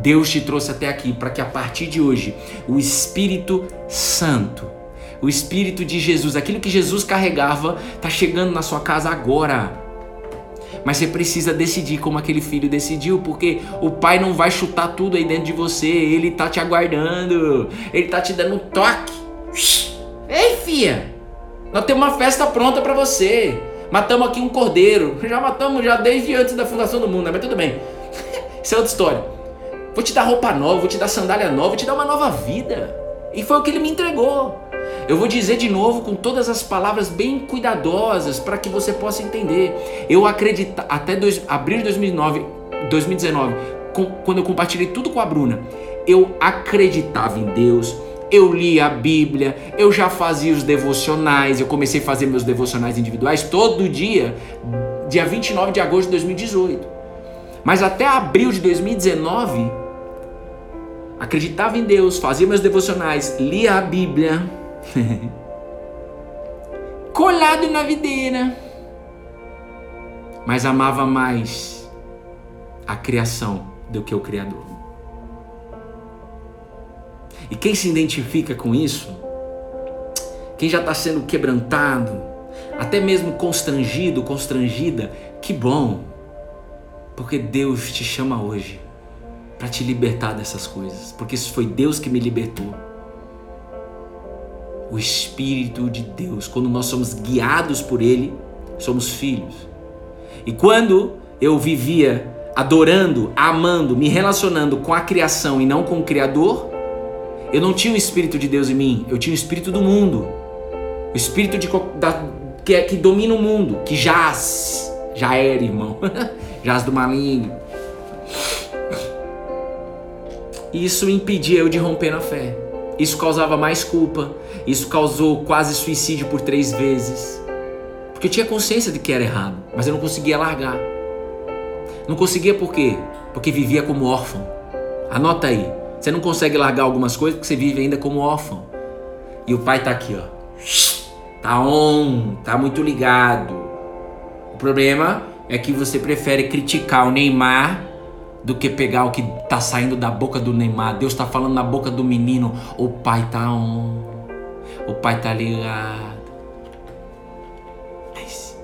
Deus te trouxe até aqui para que a partir de hoje o Espírito Santo, o Espírito de Jesus, aquilo que Jesus carregava, está chegando na sua casa agora. Mas você precisa decidir como aquele filho decidiu, porque o pai não vai chutar tudo aí dentro de você, ele tá te aguardando, ele tá te dando um toque. Fia, nós temos uma festa pronta para você. Matamos aqui um cordeiro. Já matamos já desde antes da fundação do mundo, né? mas tudo bem. Isso é outra história. Vou te dar roupa nova, vou te dar sandália nova, vou te dar uma nova vida. E foi o que ele me entregou. Eu vou dizer de novo com todas as palavras bem cuidadosas para que você possa entender. Eu acredito até dois, abril de 2009, 2019, com, quando eu compartilhei tudo com a Bruna, eu acreditava em Deus, eu li a Bíblia, eu já fazia os devocionais, eu comecei a fazer meus devocionais individuais todo dia, dia 29 de agosto de 2018. Mas até abril de 2019, acreditava em Deus, fazia meus devocionais, lia a Bíblia, colado na videira. mas amava mais a criação do que o Criador. E quem se identifica com isso, quem já está sendo quebrantado, até mesmo constrangido, constrangida, que bom, porque Deus te chama hoje para te libertar dessas coisas, porque isso foi Deus que me libertou. O Espírito de Deus, quando nós somos guiados por Ele, somos filhos. E quando eu vivia adorando, amando, me relacionando com a criação e não com o Criador, eu não tinha o Espírito de Deus em mim, eu tinha o Espírito do mundo. O Espírito de, da, que, é, que domina o mundo, que jaz, já era, irmão, jaz do maligno. Isso impedia eu de romper na fé. Isso causava mais culpa. Isso causou quase suicídio por três vezes. Porque eu tinha consciência de que era errado, mas eu não conseguia largar. Não conseguia por quê? Porque vivia como órfão. Anota aí. Você não consegue largar algumas coisas porque você vive ainda como órfão. E o pai tá aqui, ó. Tá on, tá muito ligado. O problema é que você prefere criticar o Neymar do que pegar o que tá saindo da boca do Neymar. Deus tá falando na boca do menino. O pai tá on. O pai tá ligado. Mas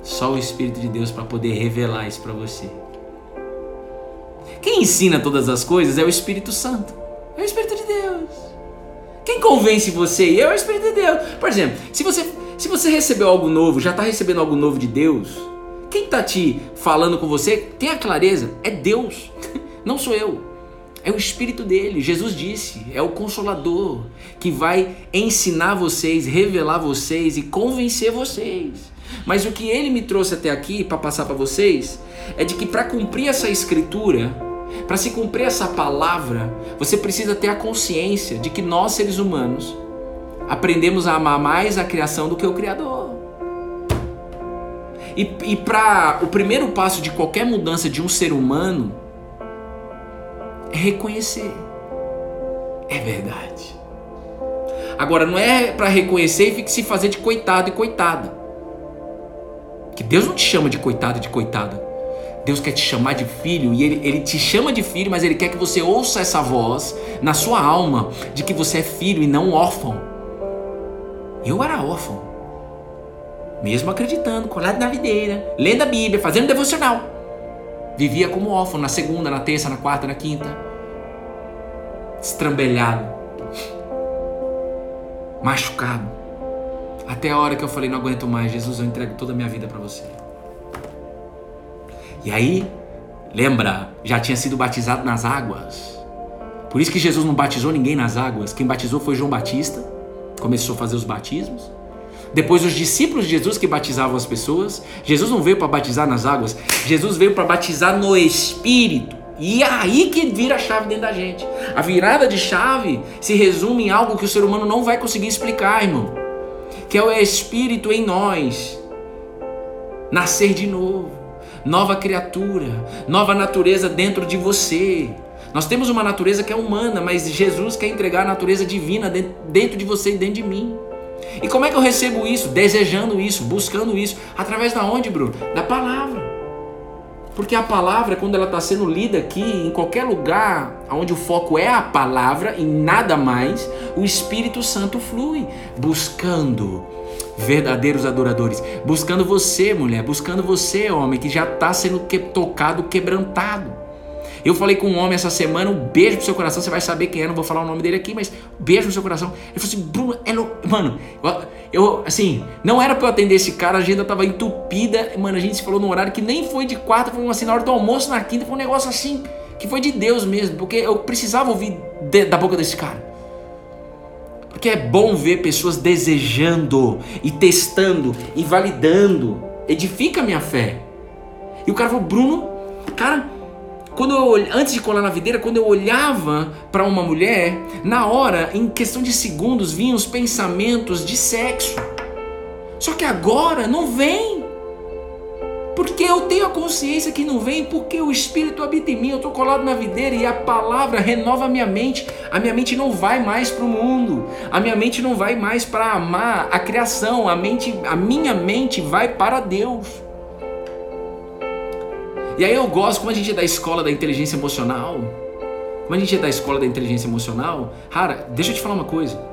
só o Espírito de Deus para poder revelar isso para você. Quem ensina todas as coisas é o Espírito Santo. É o Espírito de Deus. Quem convence você e eu é o Espírito de Deus. Por exemplo, se você, se você recebeu algo novo, já está recebendo algo novo de Deus, quem está te falando com você, tenha clareza, é Deus, não sou eu. É o Espírito dele. Jesus disse, é o Consolador que vai ensinar vocês, revelar vocês e convencer vocês. Mas o que ele me trouxe até aqui para passar para vocês é de que para cumprir essa escritura, para se cumprir essa palavra, você precisa ter a consciência de que nós, seres humanos, aprendemos a amar mais a criação do que o Criador. E, e para o primeiro passo de qualquer mudança de um ser humano é reconhecer. É verdade. Agora, não é para reconhecer e se fazer de coitado e coitada. Que Deus não te chama de coitado e de coitada. Deus quer te chamar de filho e ele, ele te chama de filho, mas Ele quer que você ouça essa voz na sua alma de que você é filho e não órfão. Eu era órfão, mesmo acreditando, colado na videira, lendo a Bíblia, fazendo devocional. Vivia como órfão na segunda, na terça, na quarta, na quinta, estrambelhado, machucado. Até a hora que eu falei: Não aguento mais, Jesus, eu entrego toda a minha vida para você. E aí, lembra, já tinha sido batizado nas águas. Por isso que Jesus não batizou ninguém nas águas. Quem batizou foi João Batista. Começou a fazer os batismos. Depois os discípulos de Jesus que batizavam as pessoas. Jesus não veio para batizar nas águas. Jesus veio para batizar no Espírito. E é aí que vira a chave dentro da gente. A virada de chave se resume em algo que o ser humano não vai conseguir explicar, irmão. Que é o Espírito em nós. Nascer de novo nova criatura, nova natureza dentro de você. Nós temos uma natureza que é humana, mas Jesus quer entregar a natureza divina dentro de você e dentro de mim. E como é que eu recebo isso? Desejando isso, buscando isso. Através da onde, Bruno? Da palavra. Porque a palavra, quando ela está sendo lida aqui, em qualquer lugar onde o foco é a palavra e nada mais, o Espírito Santo flui, buscando verdadeiros adoradores. Buscando você, mulher, buscando você, homem, que já está sendo que, tocado, quebrantado. Eu falei com um homem essa semana, um beijo pro seu coração, você vai saber quem é, não vou falar o nome dele aqui, mas beijo no seu coração. Ele falou assim, Bruno, é no... mano, eu, assim, não era pra eu atender esse cara, a agenda tava entupida, mano, a gente se falou num horário que nem foi de quarta, foi assim, na hora do almoço, na quinta, foi um negócio assim, que foi de Deus mesmo, porque eu precisava ouvir de, da boca desse cara. Porque é bom ver pessoas desejando e testando e validando. Edifica minha fé. E o cara falou, Bruno, cara, quando eu antes de colar na videira, quando eu olhava para uma mulher, na hora, em questão de segundos, vinham os pensamentos de sexo. Só que agora não vem. Porque eu tenho a consciência que não vem, porque o Espírito habita em mim, eu estou colado na videira e a palavra renova a minha mente. A minha mente não vai mais para o mundo, a minha mente não vai mais para amar a criação, a, mente, a minha mente vai para Deus. E aí eu gosto, como a gente é da escola da inteligência emocional, como a gente é da escola da inteligência emocional, cara, deixa eu te falar uma coisa.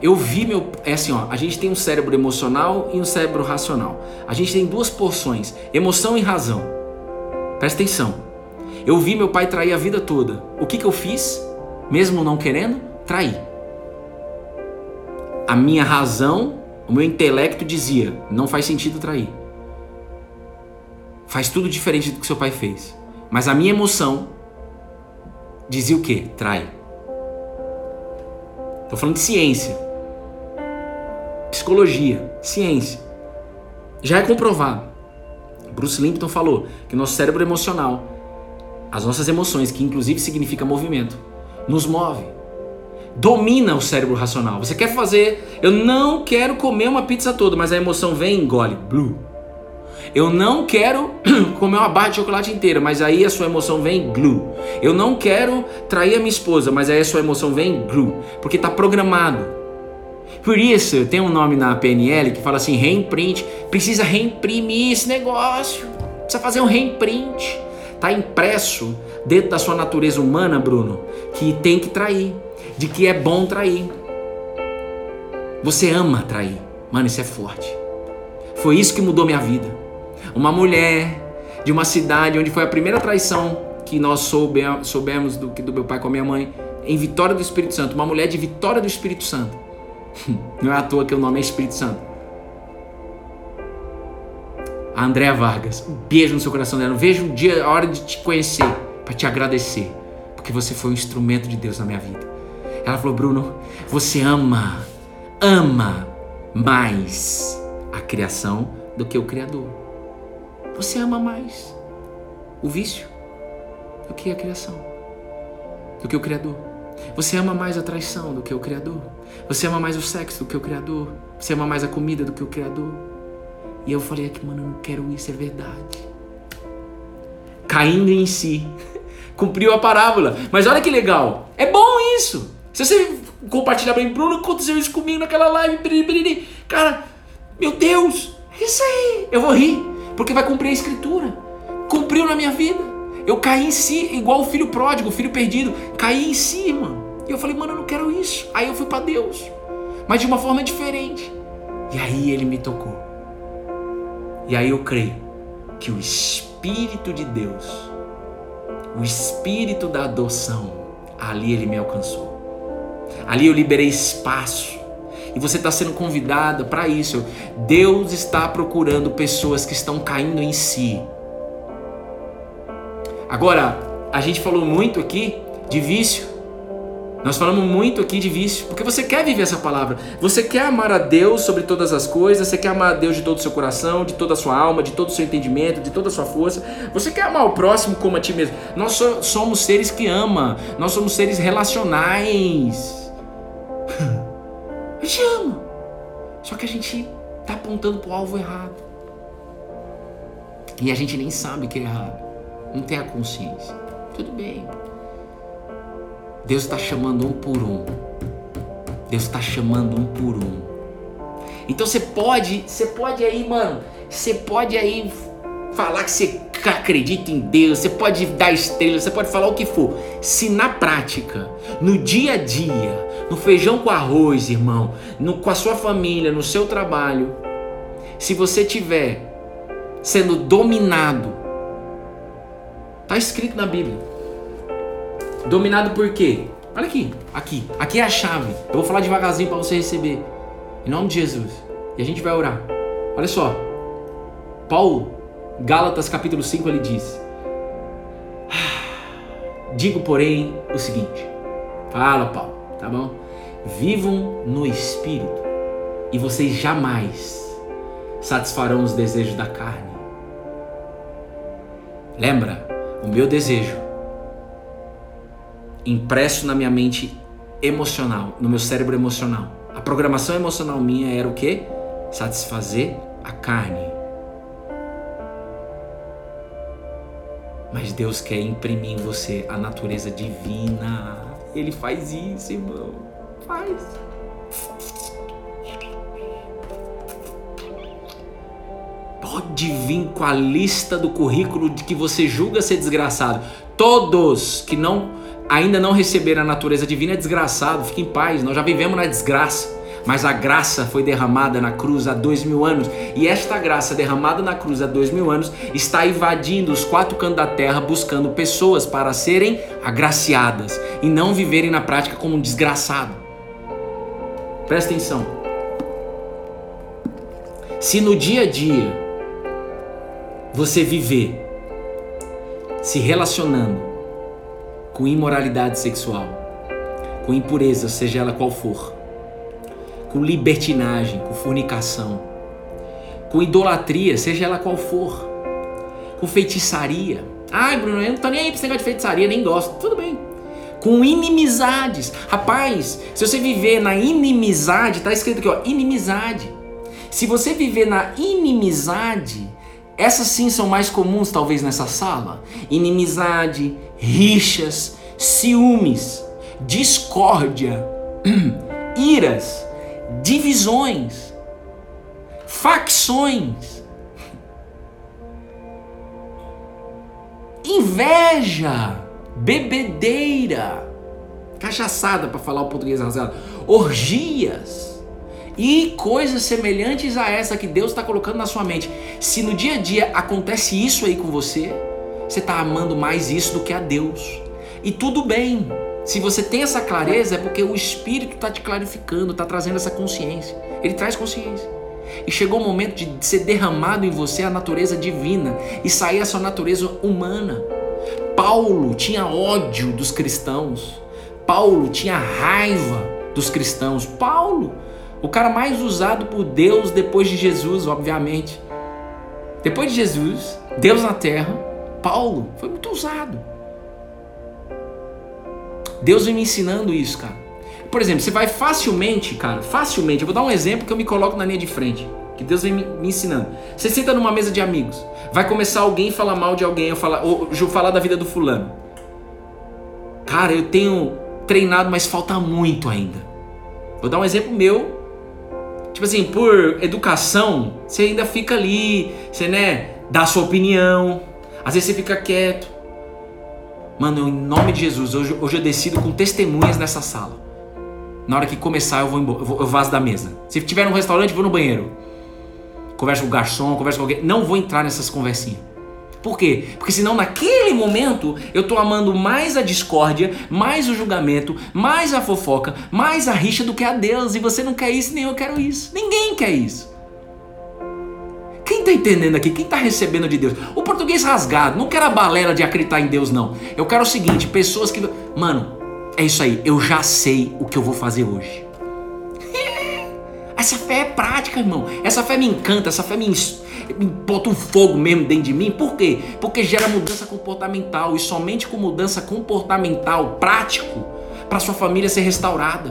Eu vi meu. É assim, ó. A gente tem um cérebro emocional e um cérebro racional. A gente tem duas porções: emoção e razão. Presta atenção. Eu vi meu pai trair a vida toda. O que, que eu fiz? Mesmo não querendo, trair. A minha razão, o meu intelecto dizia: não faz sentido trair. Faz tudo diferente do que seu pai fez. Mas a minha emoção dizia o quê? Trai. Tô falando de ciência psicologia, ciência. Já é comprovado. Bruce Limpton falou que nosso cérebro emocional, as nossas emoções, que inclusive significa movimento, nos move. Domina o cérebro racional. Você quer fazer, eu não quero comer uma pizza toda, mas a emoção vem e engole. Blue. Eu não quero comer uma barra de chocolate inteira, mas aí a sua emoção vem glue. Eu não quero trair a minha esposa, mas aí a sua emoção vem glue, porque está programado. Por isso, tem um nome na PNL que fala assim: reimprint. Precisa reimprimir esse negócio. Precisa fazer um reimprint. Tá impresso dentro da sua natureza humana, Bruno, que tem que trair, de que é bom trair. Você ama trair. Mano, isso é forte. Foi isso que mudou minha vida. Uma mulher de uma cidade onde foi a primeira traição que nós soube, soubemos do, do meu pai com a minha mãe, em Vitória do Espírito Santo. Uma mulher de Vitória do Espírito Santo Não é à toa que o nome é Espírito Santo. A Andréa Vargas, um beijo no seu coração dela. Vejo um dia a hora de te conhecer, para te agradecer, porque você foi um instrumento de Deus na minha vida. Ela falou: Bruno, você ama, ama mais a criação do que o Criador. Você ama mais o vício do que a criação, do que o Criador. Você ama mais a traição do que o Criador. Você ama mais o sexo do que o Criador. Você ama mais a comida do que o Criador. E eu falei aqui, mano, eu não quero isso, é verdade. Caindo em si. Cumpriu a parábola. Mas olha que legal. É bom isso. Se você compartilhar bem, Bruno, aconteceu isso comigo naquela live. Cara, meu Deus, é isso aí. Eu vou rir. Porque vai cumprir a escritura. Cumpriu na minha vida. Eu caí em si, igual o filho pródigo, o filho perdido. Caí em si, mano. E eu falei, mano, eu não quero isso. Aí eu fui para Deus. Mas de uma forma diferente. E aí ele me tocou. E aí eu creio que o Espírito de Deus, o Espírito da adoção, ali ele me alcançou. Ali eu liberei espaço. E você está sendo convidada para isso. Deus está procurando pessoas que estão caindo em si Agora, a gente falou muito aqui de vício. Nós falamos muito aqui de vício, porque você quer viver essa palavra. Você quer amar a Deus sobre todas as coisas, você quer amar a Deus de todo o seu coração, de toda a sua alma, de todo o seu entendimento, de toda a sua força. Você quer amar o próximo como a ti mesmo. Nós somos seres que ama, nós somos seres relacionais. A gente ama. Só que a gente está apontando para o alvo errado. E a gente nem sabe que é errado não tem a consciência. Tudo bem. Deus está chamando um por um. Deus está chamando um por um. Então você pode, você pode aí, mano, você pode aí falar que você acredita em Deus, você pode dar estrelas, você pode falar o que for. Se na prática, no dia a dia, no feijão com arroz, irmão, no, com a sua família, no seu trabalho, se você tiver sendo dominado Está escrito na Bíblia. Dominado por quê? Olha aqui, aqui. Aqui é a chave. Eu vou falar devagarzinho para você receber. Em nome de Jesus. E a gente vai orar. Olha só. Paulo, Gálatas capítulo 5, ele diz: Digo, porém, o seguinte. Fala, Paulo, tá bom? Vivam no espírito e vocês jamais satisfarão os desejos da carne. Lembra? o meu desejo impresso na minha mente emocional, no meu cérebro emocional. A programação emocional minha era o que? Satisfazer a carne. Mas Deus quer imprimir em você a natureza divina. Ele faz isso, irmão. Faz. de vir com a lista do currículo de que você julga ser desgraçado. Todos que não ainda não receberam a natureza divina é desgraçado, fique em paz, nós já vivemos na desgraça. Mas a graça foi derramada na cruz há dois mil anos. E esta graça derramada na cruz há dois mil anos está invadindo os quatro cantos da terra, buscando pessoas para serem agraciadas e não viverem na prática como um desgraçado. Presta atenção. Se no dia a dia você viver se relacionando com imoralidade sexual, com impureza, seja ela qual for, com libertinagem, com fornicação, com idolatria, seja ela qual for, com feitiçaria. Ai, Bruno, eu não tô nem aí pra esse negócio de feitiçaria, nem gosto. Tudo bem. Com inimizades. Rapaz, se você viver na inimizade, tá escrito aqui, ó, inimizade. Se você viver na inimizade, essas sim são mais comuns talvez nessa sala. Inimizade, rixas, ciúmes, discórdia, iras, divisões, facções, inveja, bebedeira, cachaçada para falar o português rasgado, orgias e coisas semelhantes a essa que Deus está colocando na sua mente. Se no dia a dia acontece isso aí com você, você está amando mais isso do que a Deus. E tudo bem. Se você tem essa clareza, é porque o Espírito está te clarificando, está trazendo essa consciência. Ele traz consciência. E chegou o momento de ser derramado em você a natureza divina e sair a sua natureza humana. Paulo tinha ódio dos cristãos. Paulo tinha raiva dos cristãos. Paulo, o cara mais usado por Deus depois de Jesus, obviamente. Depois de Jesus, Deus na terra, Paulo foi muito usado. Deus vem me ensinando isso, cara. Por exemplo, você vai facilmente, cara, facilmente. Eu vou dar um exemplo que eu me coloco na linha de frente. Que Deus vem me, ensinando. Você senta numa mesa de amigos. Vai começar alguém falar mal de alguém, ou falar, ou falar da vida do fulano. Cara, eu tenho treinado, mas falta muito ainda. Vou dar um exemplo meu. Tipo assim, por educação, você ainda fica ali, você, né, dá a sua opinião. Às vezes você fica quieto. Mano, em nome de Jesus, hoje, hoje eu decido com testemunhas nessa sala. Na hora que começar, eu vou embora, eu, eu vazo da mesa. Se tiver num restaurante, vou no banheiro. Conversa com o garçom, conversa com alguém. Não vou entrar nessas conversinhas. Por quê? Porque senão naquele momento eu tô amando mais a discórdia, mais o julgamento, mais a fofoca, mais a rixa do que a Deus. E você não quer isso, nem eu quero isso. Ninguém quer isso. Quem está entendendo aqui? Quem está recebendo de Deus? O português rasgado, não quero a balela de acreditar em Deus, não. Eu quero o seguinte: pessoas que. Mano, é isso aí, eu já sei o que eu vou fazer hoje. Essa fé é prática, irmão. Essa fé me encanta, essa fé me, me bota um fogo mesmo dentro de mim. Por quê? Porque gera mudança comportamental e somente com mudança comportamental, prático, para sua família ser restaurada.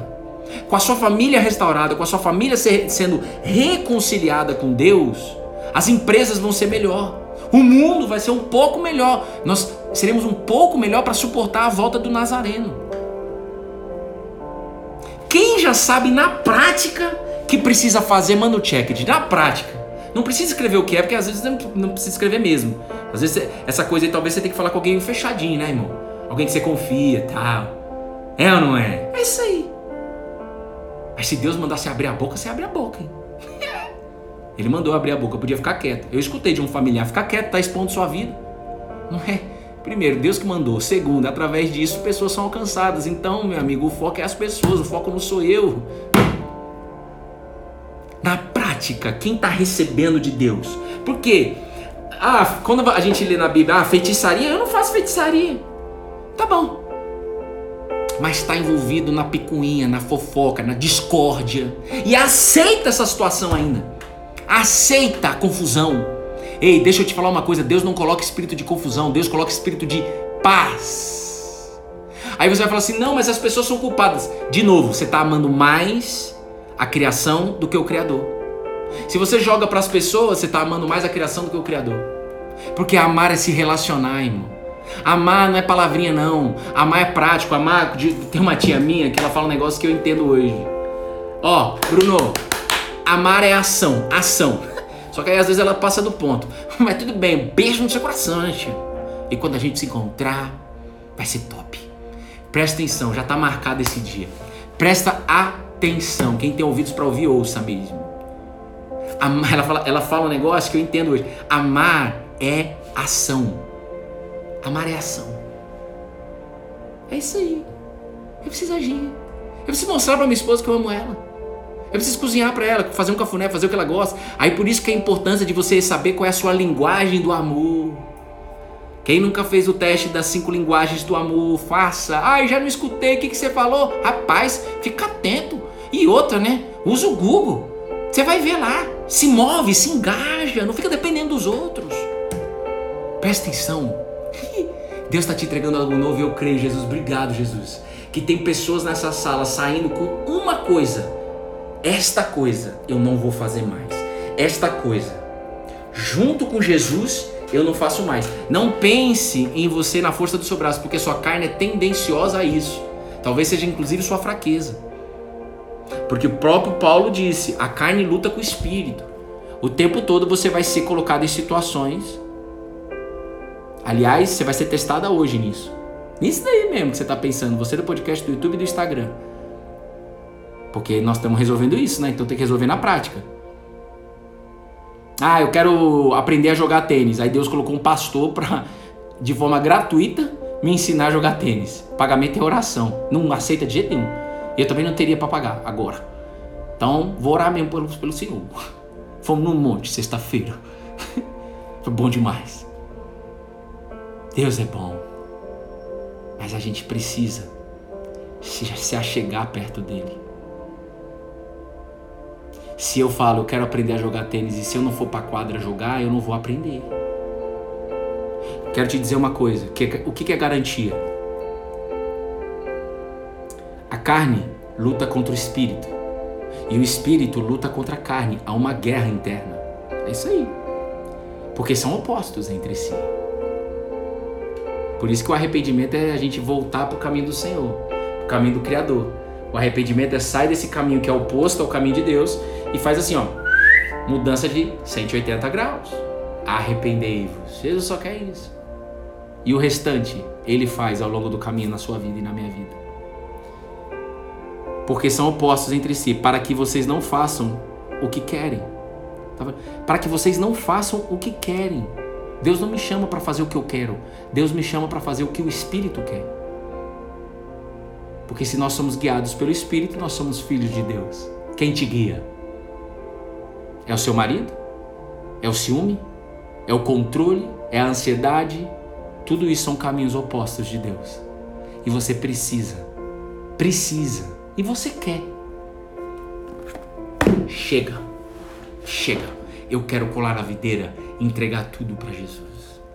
Com a sua família restaurada, com a sua família ser, sendo reconciliada com Deus, as empresas vão ser melhor. O mundo vai ser um pouco melhor. Nós seremos um pouco melhor para suportar a volta do Nazareno. Quem já sabe na prática que precisa fazer, manda o check de na prática. Não precisa escrever o que é, porque às vezes não, precisa escrever mesmo. Às vezes essa coisa aí talvez você tenha que falar com alguém fechadinho, né, irmão? Alguém que você confia, tal. É ou não é? É isso aí. Mas se Deus mandar você abrir a boca, você abre a boca, hein? Ele mandou abrir a boca, eu podia ficar quieto. Eu escutei de um familiar, ficar quieto, tá expondo sua vida. Não é? Primeiro, Deus que mandou. Segundo, através disso pessoas são alcançadas. Então, meu amigo, o foco é as pessoas, o foco não sou eu. Prática, quem está recebendo de Deus? Porque, ah, quando a gente lê na Bíblia, ah, feitiçaria, eu não faço feitiçaria. Tá bom. Mas está envolvido na picuinha, na fofoca, na discórdia. E aceita essa situação ainda. Aceita a confusão. Ei, deixa eu te falar uma coisa: Deus não coloca espírito de confusão, Deus coloca espírito de paz. Aí você vai falar assim: não, mas as pessoas são culpadas. De novo, você está amando mais a criação do que o Criador. Se você joga para as pessoas, você está amando mais a criação do que o Criador. Porque amar é se relacionar, irmão. Amar não é palavrinha, não. Amar é prático. Amar. Tem uma tia minha que ela fala um negócio que eu entendo hoje. Ó, Bruno, Amar é ação, ação. Só que aí às vezes ela passa do ponto. Mas tudo bem, beijo no seu coração, né, tia? E quando a gente se encontrar, vai ser top. Presta atenção, já está marcado esse dia. Presta atenção. Quem tem ouvidos para ouvir, ouça mesmo. Amar, ela, fala, ela fala um negócio que eu entendo hoje. Amar é ação. Amar é ação. É isso aí. Eu preciso agir. Eu preciso mostrar para minha esposa que eu amo ela. Eu preciso cozinhar para ela, fazer um cafuné, fazer o que ela gosta. Aí por isso que é a importância de você saber qual é a sua linguagem do amor. Quem nunca fez o teste das cinco linguagens do amor, faça. Ai, já não escutei, o que, que você falou? Rapaz, fica atento. E outra, né? Usa o Google. Você vai ver lá. Se move, se engaja, não fica dependendo dos outros. Presta atenção. Deus está te entregando algo novo e eu creio, Jesus. Obrigado, Jesus. Que tem pessoas nessa sala saindo com uma coisa. Esta coisa eu não vou fazer mais. Esta coisa, junto com Jesus, eu não faço mais. Não pense em você na força do seu braço, porque sua carne é tendenciosa a isso. Talvez seja inclusive sua fraqueza. Porque o próprio Paulo disse: a carne luta com o espírito. O tempo todo você vai ser colocado em situações. Aliás, você vai ser testada hoje nisso. Nisso daí mesmo que você está pensando, você do podcast do YouTube e do Instagram. Porque nós estamos resolvendo isso, né? Então tem que resolver na prática. Ah, eu quero aprender a jogar tênis. Aí Deus colocou um pastor para, de forma gratuita, me ensinar a jogar tênis. Pagamento é oração. Não aceita de jeito nenhum. Eu também não teria para pagar agora. Então, vou orar mesmo pelo, pelo Senhor. Fomos no monte sexta-feira. Foi bom demais. Deus é bom. Mas a gente precisa se, se achegar perto dele. Se eu falo, eu quero aprender a jogar tênis e se eu não for para quadra jogar, eu não vou aprender. Quero te dizer uma coisa, que, o que é garantia? A carne luta contra o espírito e o espírito luta contra a carne. Há uma guerra interna. É isso aí. Porque são opostos entre si. Por isso que o arrependimento é a gente voltar para o caminho do Senhor, para o caminho do Criador. O arrependimento é sair desse caminho que é oposto ao caminho de Deus e faz assim, ó, mudança de 180 graus. Arrependei-vos. Jesus só quer isso. E o restante ele faz ao longo do caminho na sua vida e na minha vida. Porque são opostos entre si, para que vocês não façam o que querem. Tá para que vocês não façam o que querem. Deus não me chama para fazer o que eu quero. Deus me chama para fazer o que o Espírito quer. Porque se nós somos guiados pelo Espírito, nós somos filhos de Deus. Quem te guia? É o seu marido? É o ciúme? É o controle? É a ansiedade? Tudo isso são caminhos opostos de Deus. E você precisa, precisa, e você quer. Chega, chega. Eu quero colar na videira e entregar tudo para Jesus.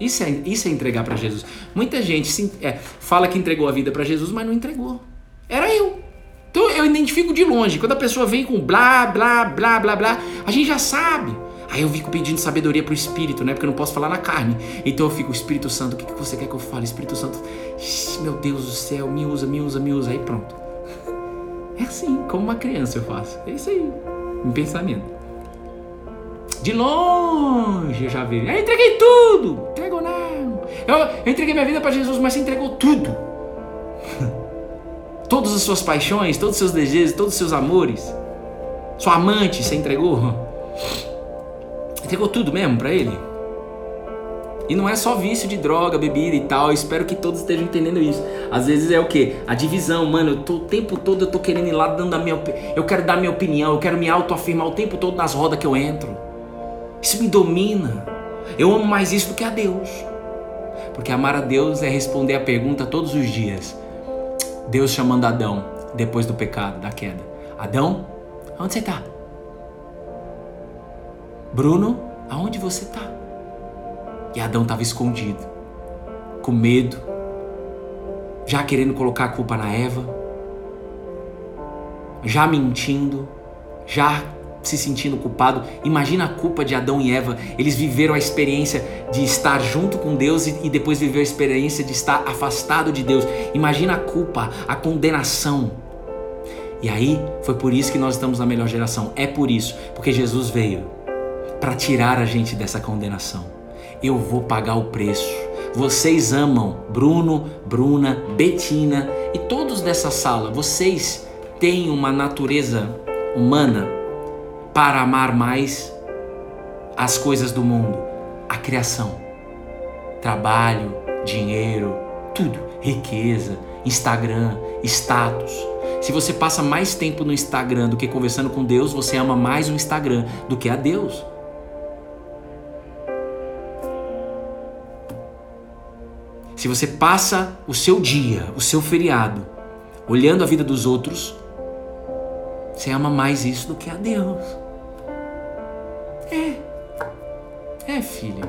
Isso é, isso é entregar para Jesus. Muita gente se, é, fala que entregou a vida para Jesus, mas não entregou. Era eu. Então eu identifico de longe. Quando a pessoa vem com blá, blá, blá, blá, blá, a gente já sabe. Aí eu fico pedindo sabedoria pro Espírito, né? Porque eu não posso falar na carne. Então eu fico, Espírito Santo, o que, que você quer que eu fale? Espírito Santo, meu Deus do céu, me usa, me usa, me usa. Aí pronto. É assim, como uma criança eu faço. É isso aí, em pensamento. De longe eu já vejo. Eu entreguei tudo. Entregou não. Eu, eu entreguei minha vida para Jesus, mas você entregou tudo. todas as suas paixões, todos os seus desejos, todos os seus amores. Sua amante, você entregou? Entregou tudo mesmo para ele? E não é só vício de droga, bebida e tal. Eu espero que todos estejam entendendo isso. Às vezes é o que? A divisão, mano. Eu tô, o tempo todo eu tô querendo ir lá dando a minha Eu quero dar minha opinião, eu quero me autoafirmar o tempo todo nas rodas que eu entro. Isso me domina. Eu amo mais isso do que a Deus. Porque amar a Deus é responder a pergunta todos os dias: Deus chamando Adão depois do pecado, da queda. Adão, onde você está? Bruno, aonde você está? E Adão estava escondido, com medo, já querendo colocar a culpa na Eva, já mentindo, já se sentindo culpado. Imagina a culpa de Adão e Eva. Eles viveram a experiência de estar junto com Deus e, depois viveram a experiência de estar afastado de Deus. Imagina a culpa, a condenação. E aí foi por isso que nós estamos na melhor geração. É por isso, porque Jesus veio para tirar a gente dessa condenação. Eu vou pagar o preço. Vocês amam Bruno, Bruna, Betina e todos dessa sala. Vocês têm uma natureza humana para amar mais as coisas do mundo, a criação, trabalho, dinheiro, tudo, riqueza, Instagram, status. Se você passa mais tempo no Instagram do que conversando com Deus, você ama mais o Instagram do que a Deus. Se você passa o seu dia, o seu feriado, olhando a vida dos outros, você ama mais isso do que a Deus. É. É, filha.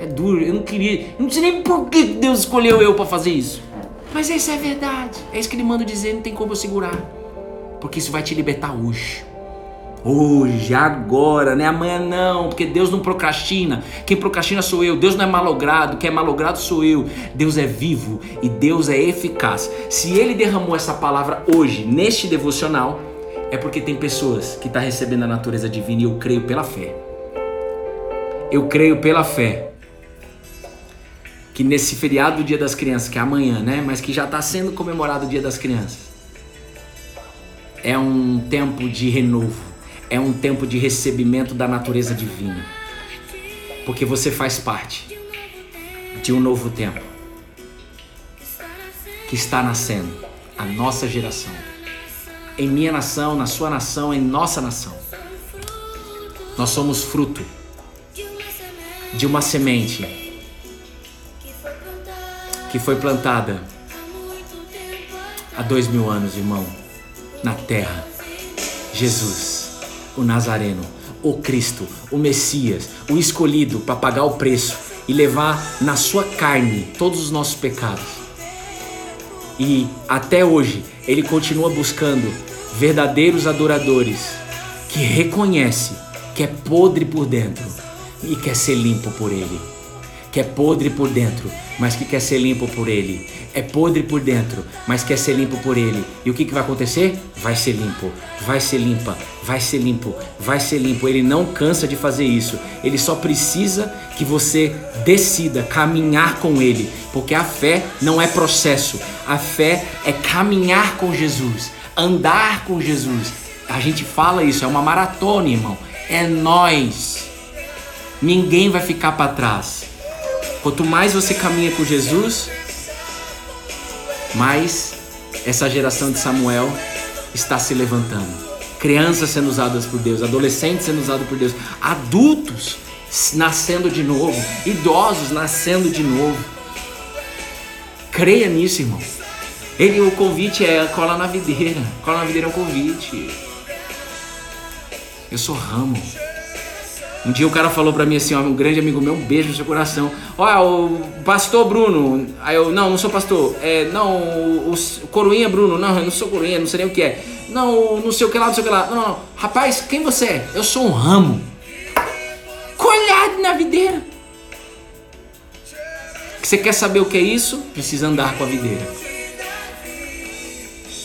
É duro. Eu não queria. Eu não sei nem por que Deus escolheu eu para fazer isso. Mas essa é verdade. É isso que ele manda dizer, não tem como eu segurar. Porque isso vai te libertar hoje. Hoje, agora, né? Amanhã não, porque Deus não procrastina. Quem procrastina sou eu. Deus não é malogrado, quem é malogrado sou eu. Deus é vivo e Deus é eficaz. Se ele derramou essa palavra hoje, neste devocional, é porque tem pessoas que estão tá recebendo a natureza divina e eu creio pela fé. Eu creio pela fé que nesse feriado do Dia das Crianças, que é amanhã, né? Mas que já está sendo comemorado o Dia das Crianças, é um tempo de renovo, é um tempo de recebimento da natureza divina, porque você faz parte de um novo tempo que está nascendo, a nossa geração, em minha nação, na sua nação, em nossa nação. Nós somos fruto de uma semente que foi plantada há dois mil anos, irmão, na terra. Jesus, o Nazareno, o Cristo, o Messias, o escolhido para pagar o preço e levar na sua carne todos os nossos pecados. E até hoje ele continua buscando verdadeiros adoradores que reconhece que é podre por dentro e quer ser limpo por ele que é podre por dentro, mas que quer ser limpo por Ele. É podre por dentro, mas quer ser limpo por Ele. E o que, que vai acontecer? Vai ser limpo, vai ser limpa, vai ser limpo, vai ser limpo. Ele não cansa de fazer isso. Ele só precisa que você decida caminhar com Ele, porque a fé não é processo. A fé é caminhar com Jesus, andar com Jesus. A gente fala isso, é uma maratona, irmão. É nós. Ninguém vai ficar para trás. Quanto mais você caminha com Jesus, mais essa geração de Samuel está se levantando. Crianças sendo usadas por Deus, adolescentes sendo usados por Deus, adultos nascendo de novo, idosos nascendo de novo. Creia nisso, irmão. Ele, o convite é cola na videira. Cola na videira é um convite. Eu sou ramo. Um dia o cara falou para mim assim, ó, um grande amigo meu, um beijo no seu coração. Olha, o pastor Bruno. Aí eu, não, não sou pastor. É, não, o, o coroinha Bruno. Não, eu não sou coroinha, não sei nem o que é. Não, não sei o que lá, não sei o que lá. Não, não, não. Rapaz, quem você é? Eu sou um ramo. Colhado na videira. Você quer saber o que é isso? Precisa andar com a videira.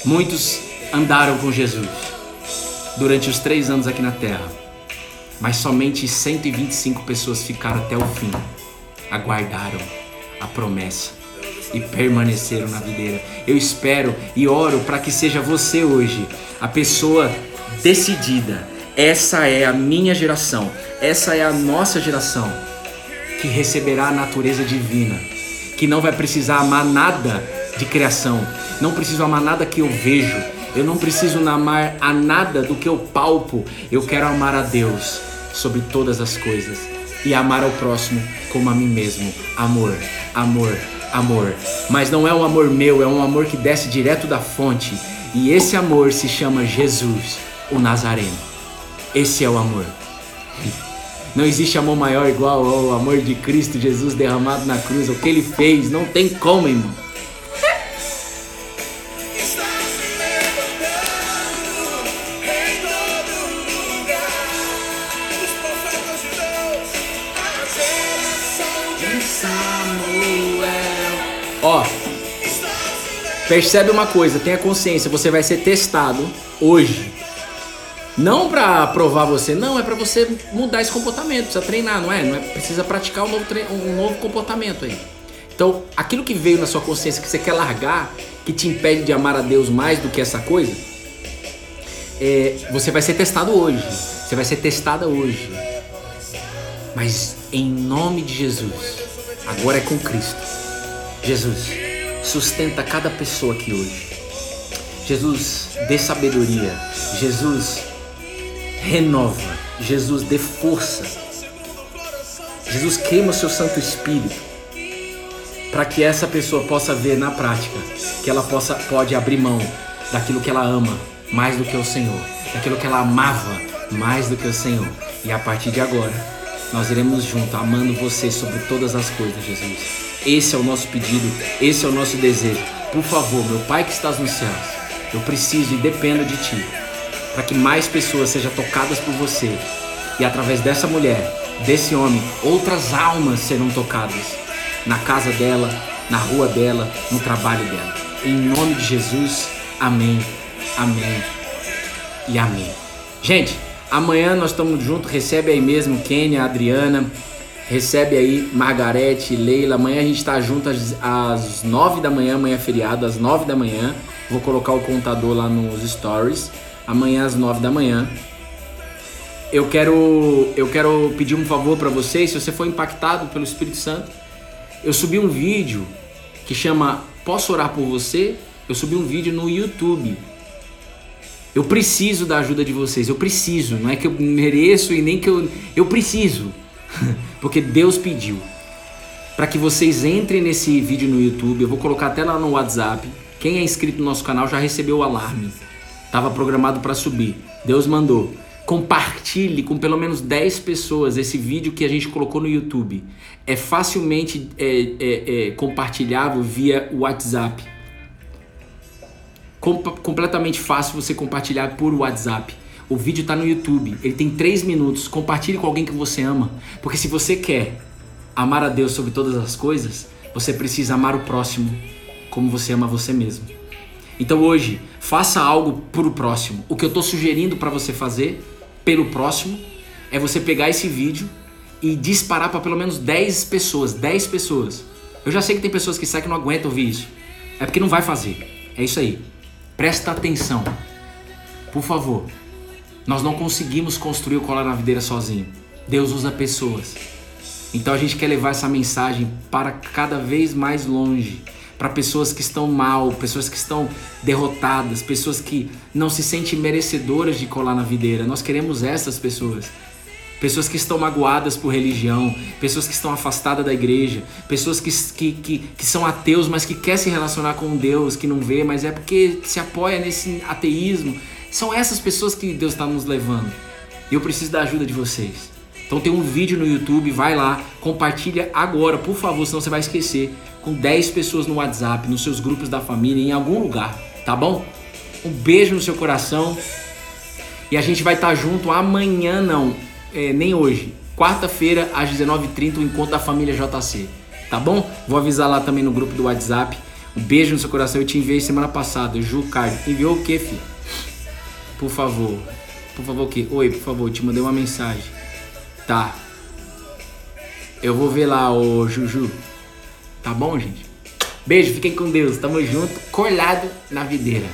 Muitos andaram com Jesus durante os três anos aqui na terra mas somente 125 pessoas ficaram até o fim, aguardaram a promessa e permaneceram na videira. Eu espero e oro para que seja você hoje a pessoa decidida. Essa é a minha geração, essa é a nossa geração que receberá a natureza divina, que não vai precisar amar nada de criação, não preciso amar nada que eu vejo, eu não preciso amar a nada do que eu palpo. Eu quero amar a Deus sobre todas as coisas e amar ao próximo como a mim mesmo. Amor, amor, amor. Mas não é um amor meu, é um amor que desce direto da fonte. E esse amor se chama Jesus, o Nazareno. Esse é o amor. Não existe amor maior igual ao amor de Cristo Jesus derramado na cruz. O que ele fez, não tem como, irmão. Percebe uma coisa, tenha consciência, você vai ser testado hoje. Não para provar você, não, é para você mudar esse comportamento, precisa treinar, não é? Não é precisa praticar um novo, um novo comportamento aí. Então, aquilo que veio na sua consciência que você quer largar, que te impede de amar a Deus mais do que essa coisa, é, você vai ser testado hoje. Você vai ser testada hoje. Mas em nome de Jesus, agora é com Cristo. Jesus, sustenta cada pessoa aqui hoje. Jesus, dê sabedoria. Jesus, renova. Jesus, dê força. Jesus, queima o seu Santo Espírito para que essa pessoa possa ver na prática que ela possa pode abrir mão daquilo que ela ama mais do que o Senhor, daquilo que ela amava mais do que o Senhor. E a partir de agora, nós iremos junto amando você sobre todas as coisas, Jesus. Esse é o nosso pedido, esse é o nosso desejo. Por favor, meu Pai que estás nos céus, eu preciso e dependo de Ti, para que mais pessoas sejam tocadas por você e através dessa mulher, desse homem, outras almas serão tocadas na casa dela, na rua dela, no trabalho dela. Em nome de Jesus, amém, amém e amém. Gente, amanhã nós estamos juntos, recebe aí mesmo Kênia, Adriana, recebe aí Margarete, Leila. Amanhã a gente está junto às, às 9 da manhã, amanhã é feriado, às 9 da manhã. Vou colocar o contador lá nos stories. Amanhã às 9 da manhã. Eu quero, eu quero pedir um favor para vocês, se você for impactado pelo Espírito Santo. Eu subi um vídeo que chama Posso orar por você? Eu subi um vídeo no YouTube. Eu preciso da ajuda de vocês, eu preciso, não é que eu mereço e nem que eu eu preciso. Porque Deus pediu para que vocês entrem nesse vídeo no YouTube, eu vou colocar até lá no WhatsApp quem é inscrito no nosso canal já recebeu o alarme. Estava programado para subir. Deus mandou. Compartilhe com pelo menos 10 pessoas esse vídeo que a gente colocou no YouTube. É facilmente é, é, é, compartilhável via WhatsApp. Com, completamente fácil você compartilhar por WhatsApp. O vídeo está no YouTube, ele tem 3 minutos. Compartilhe com alguém que você ama. Porque se você quer amar a Deus sobre todas as coisas, você precisa amar o próximo como você ama você mesmo. Então hoje, faça algo para o próximo. O que eu estou sugerindo para você fazer pelo próximo é você pegar esse vídeo e disparar para pelo menos 10 pessoas. 10 pessoas. Eu já sei que tem pessoas que saem que não aguentam ouvir isso. É porque não vai fazer. É isso aí. Presta atenção. Por favor. Nós não conseguimos construir o colar na videira sozinho. Deus usa pessoas. Então a gente quer levar essa mensagem para cada vez mais longe para pessoas que estão mal, pessoas que estão derrotadas, pessoas que não se sentem merecedoras de colar na videira. Nós queremos essas pessoas. Pessoas que estão magoadas por religião, pessoas que estão afastadas da igreja, pessoas que, que, que, que são ateus, mas que quer se relacionar com Deus, que não vê, mas é porque se apoia nesse ateísmo. São essas pessoas que Deus está nos levando. Eu preciso da ajuda de vocês. Então tem um vídeo no YouTube, vai lá, compartilha agora, por favor, senão você vai esquecer com 10 pessoas no WhatsApp, nos seus grupos da família, em algum lugar, tá bom? Um beijo no seu coração. E a gente vai estar tá junto amanhã, não, é, nem hoje. Quarta-feira, às 19h30, o encontro da família JC. Tá bom? Vou avisar lá também no grupo do WhatsApp. Um beijo no seu coração. Eu te enviei semana passada. Ju Card. Enviou o que, filho? Por favor. Por favor, o quê? Oi, por favor, te mandei uma mensagem. Tá. Eu vou ver lá, ô Juju. Tá bom, gente? Beijo, fiquem com Deus. Tamo junto, colado na videira.